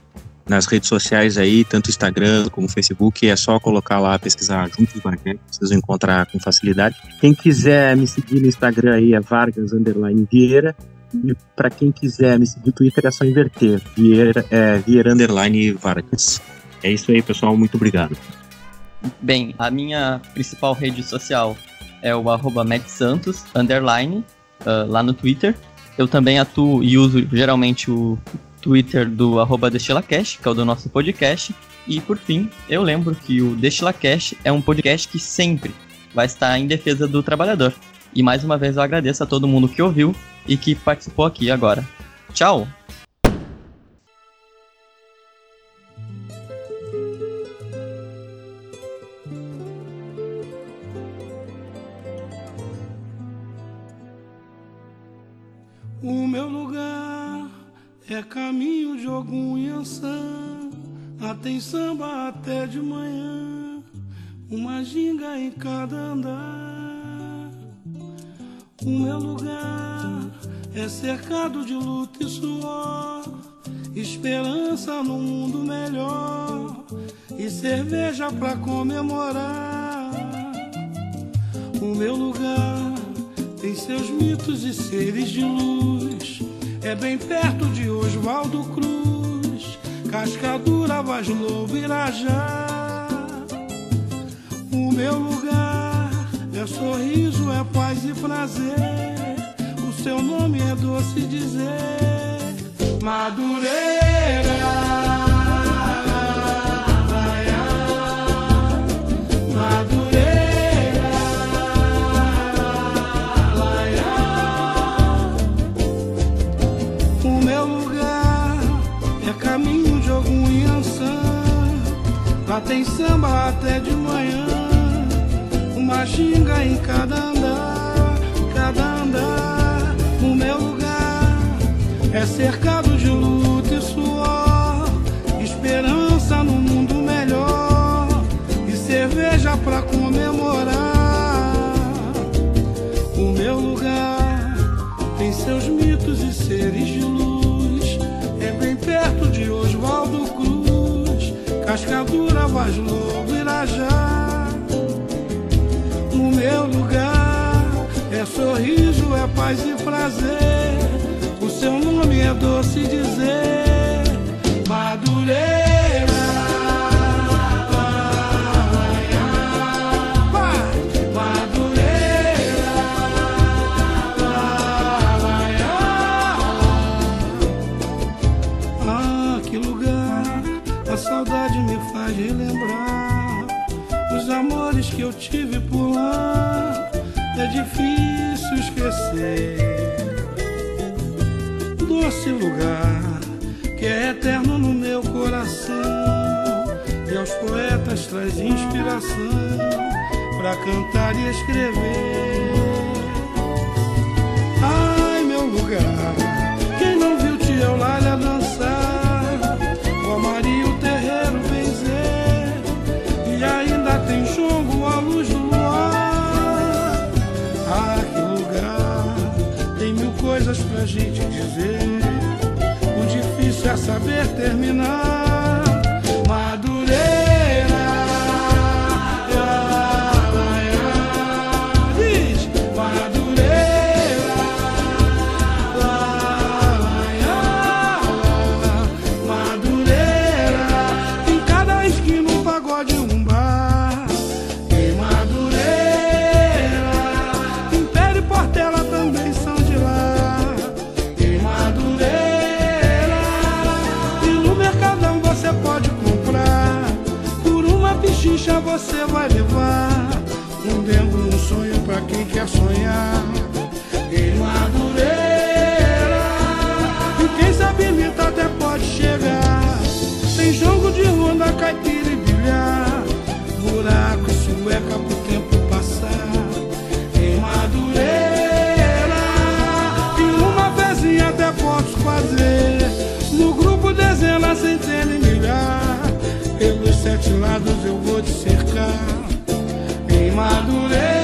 nas redes sociais aí, tanto Instagram como Facebook, é só colocar lá, pesquisar Juntos Bagé, vocês vão encontrar com facilidade. Quem quiser me seguir no Instagram aí é Vargas Underline Vieira. E para quem quiser me seguir no Twitter é só inverter, Vieira, é, Vieira Underline Vargas. É isso aí, pessoal, muito obrigado. Bem, a minha principal rede social é o arroba Santos, underline, uh, lá no Twitter. Eu também atuo e uso geralmente o Twitter do arroba DestilaCast, que é o do nosso podcast. E por fim, eu lembro que o DestilaCast é um podcast que sempre vai estar em defesa do trabalhador. E mais uma vez eu agradeço a todo mundo que ouviu e que participou aqui agora. Tchau! O meu lugar é caminho de algum Yansan. Lá tem samba até de manhã, uma ginga em cada andar. O meu lugar é cercado de luta e suor, esperança no mundo melhor e cerveja pra comemorar. O meu lugar tem seus mitos e seres de luz, é bem perto de Oswaldo Cruz, Cascadura, Vaz Lobo, Irajá. O meu lugar é sorriso, é paz e prazer. O seu nome é doce dizer, Madureira. Madureira, O meu lugar é caminho de algum Yansan. Lá tem samba até de manhã. Uma ginga em cada andar, cada andar. O meu lugar é cercado de luta sorriso, é paz e prazer. O seu nome é doce dizer, esquecer. Doce lugar que é eterno no meu coração, e aos poetas traz inspiração para cantar e escrever. Ai, meu lugar, quem não viu te é o lalha a gente dizer. O difícil é saber terminar. sete lados eu vou te cercar. Em Madureira.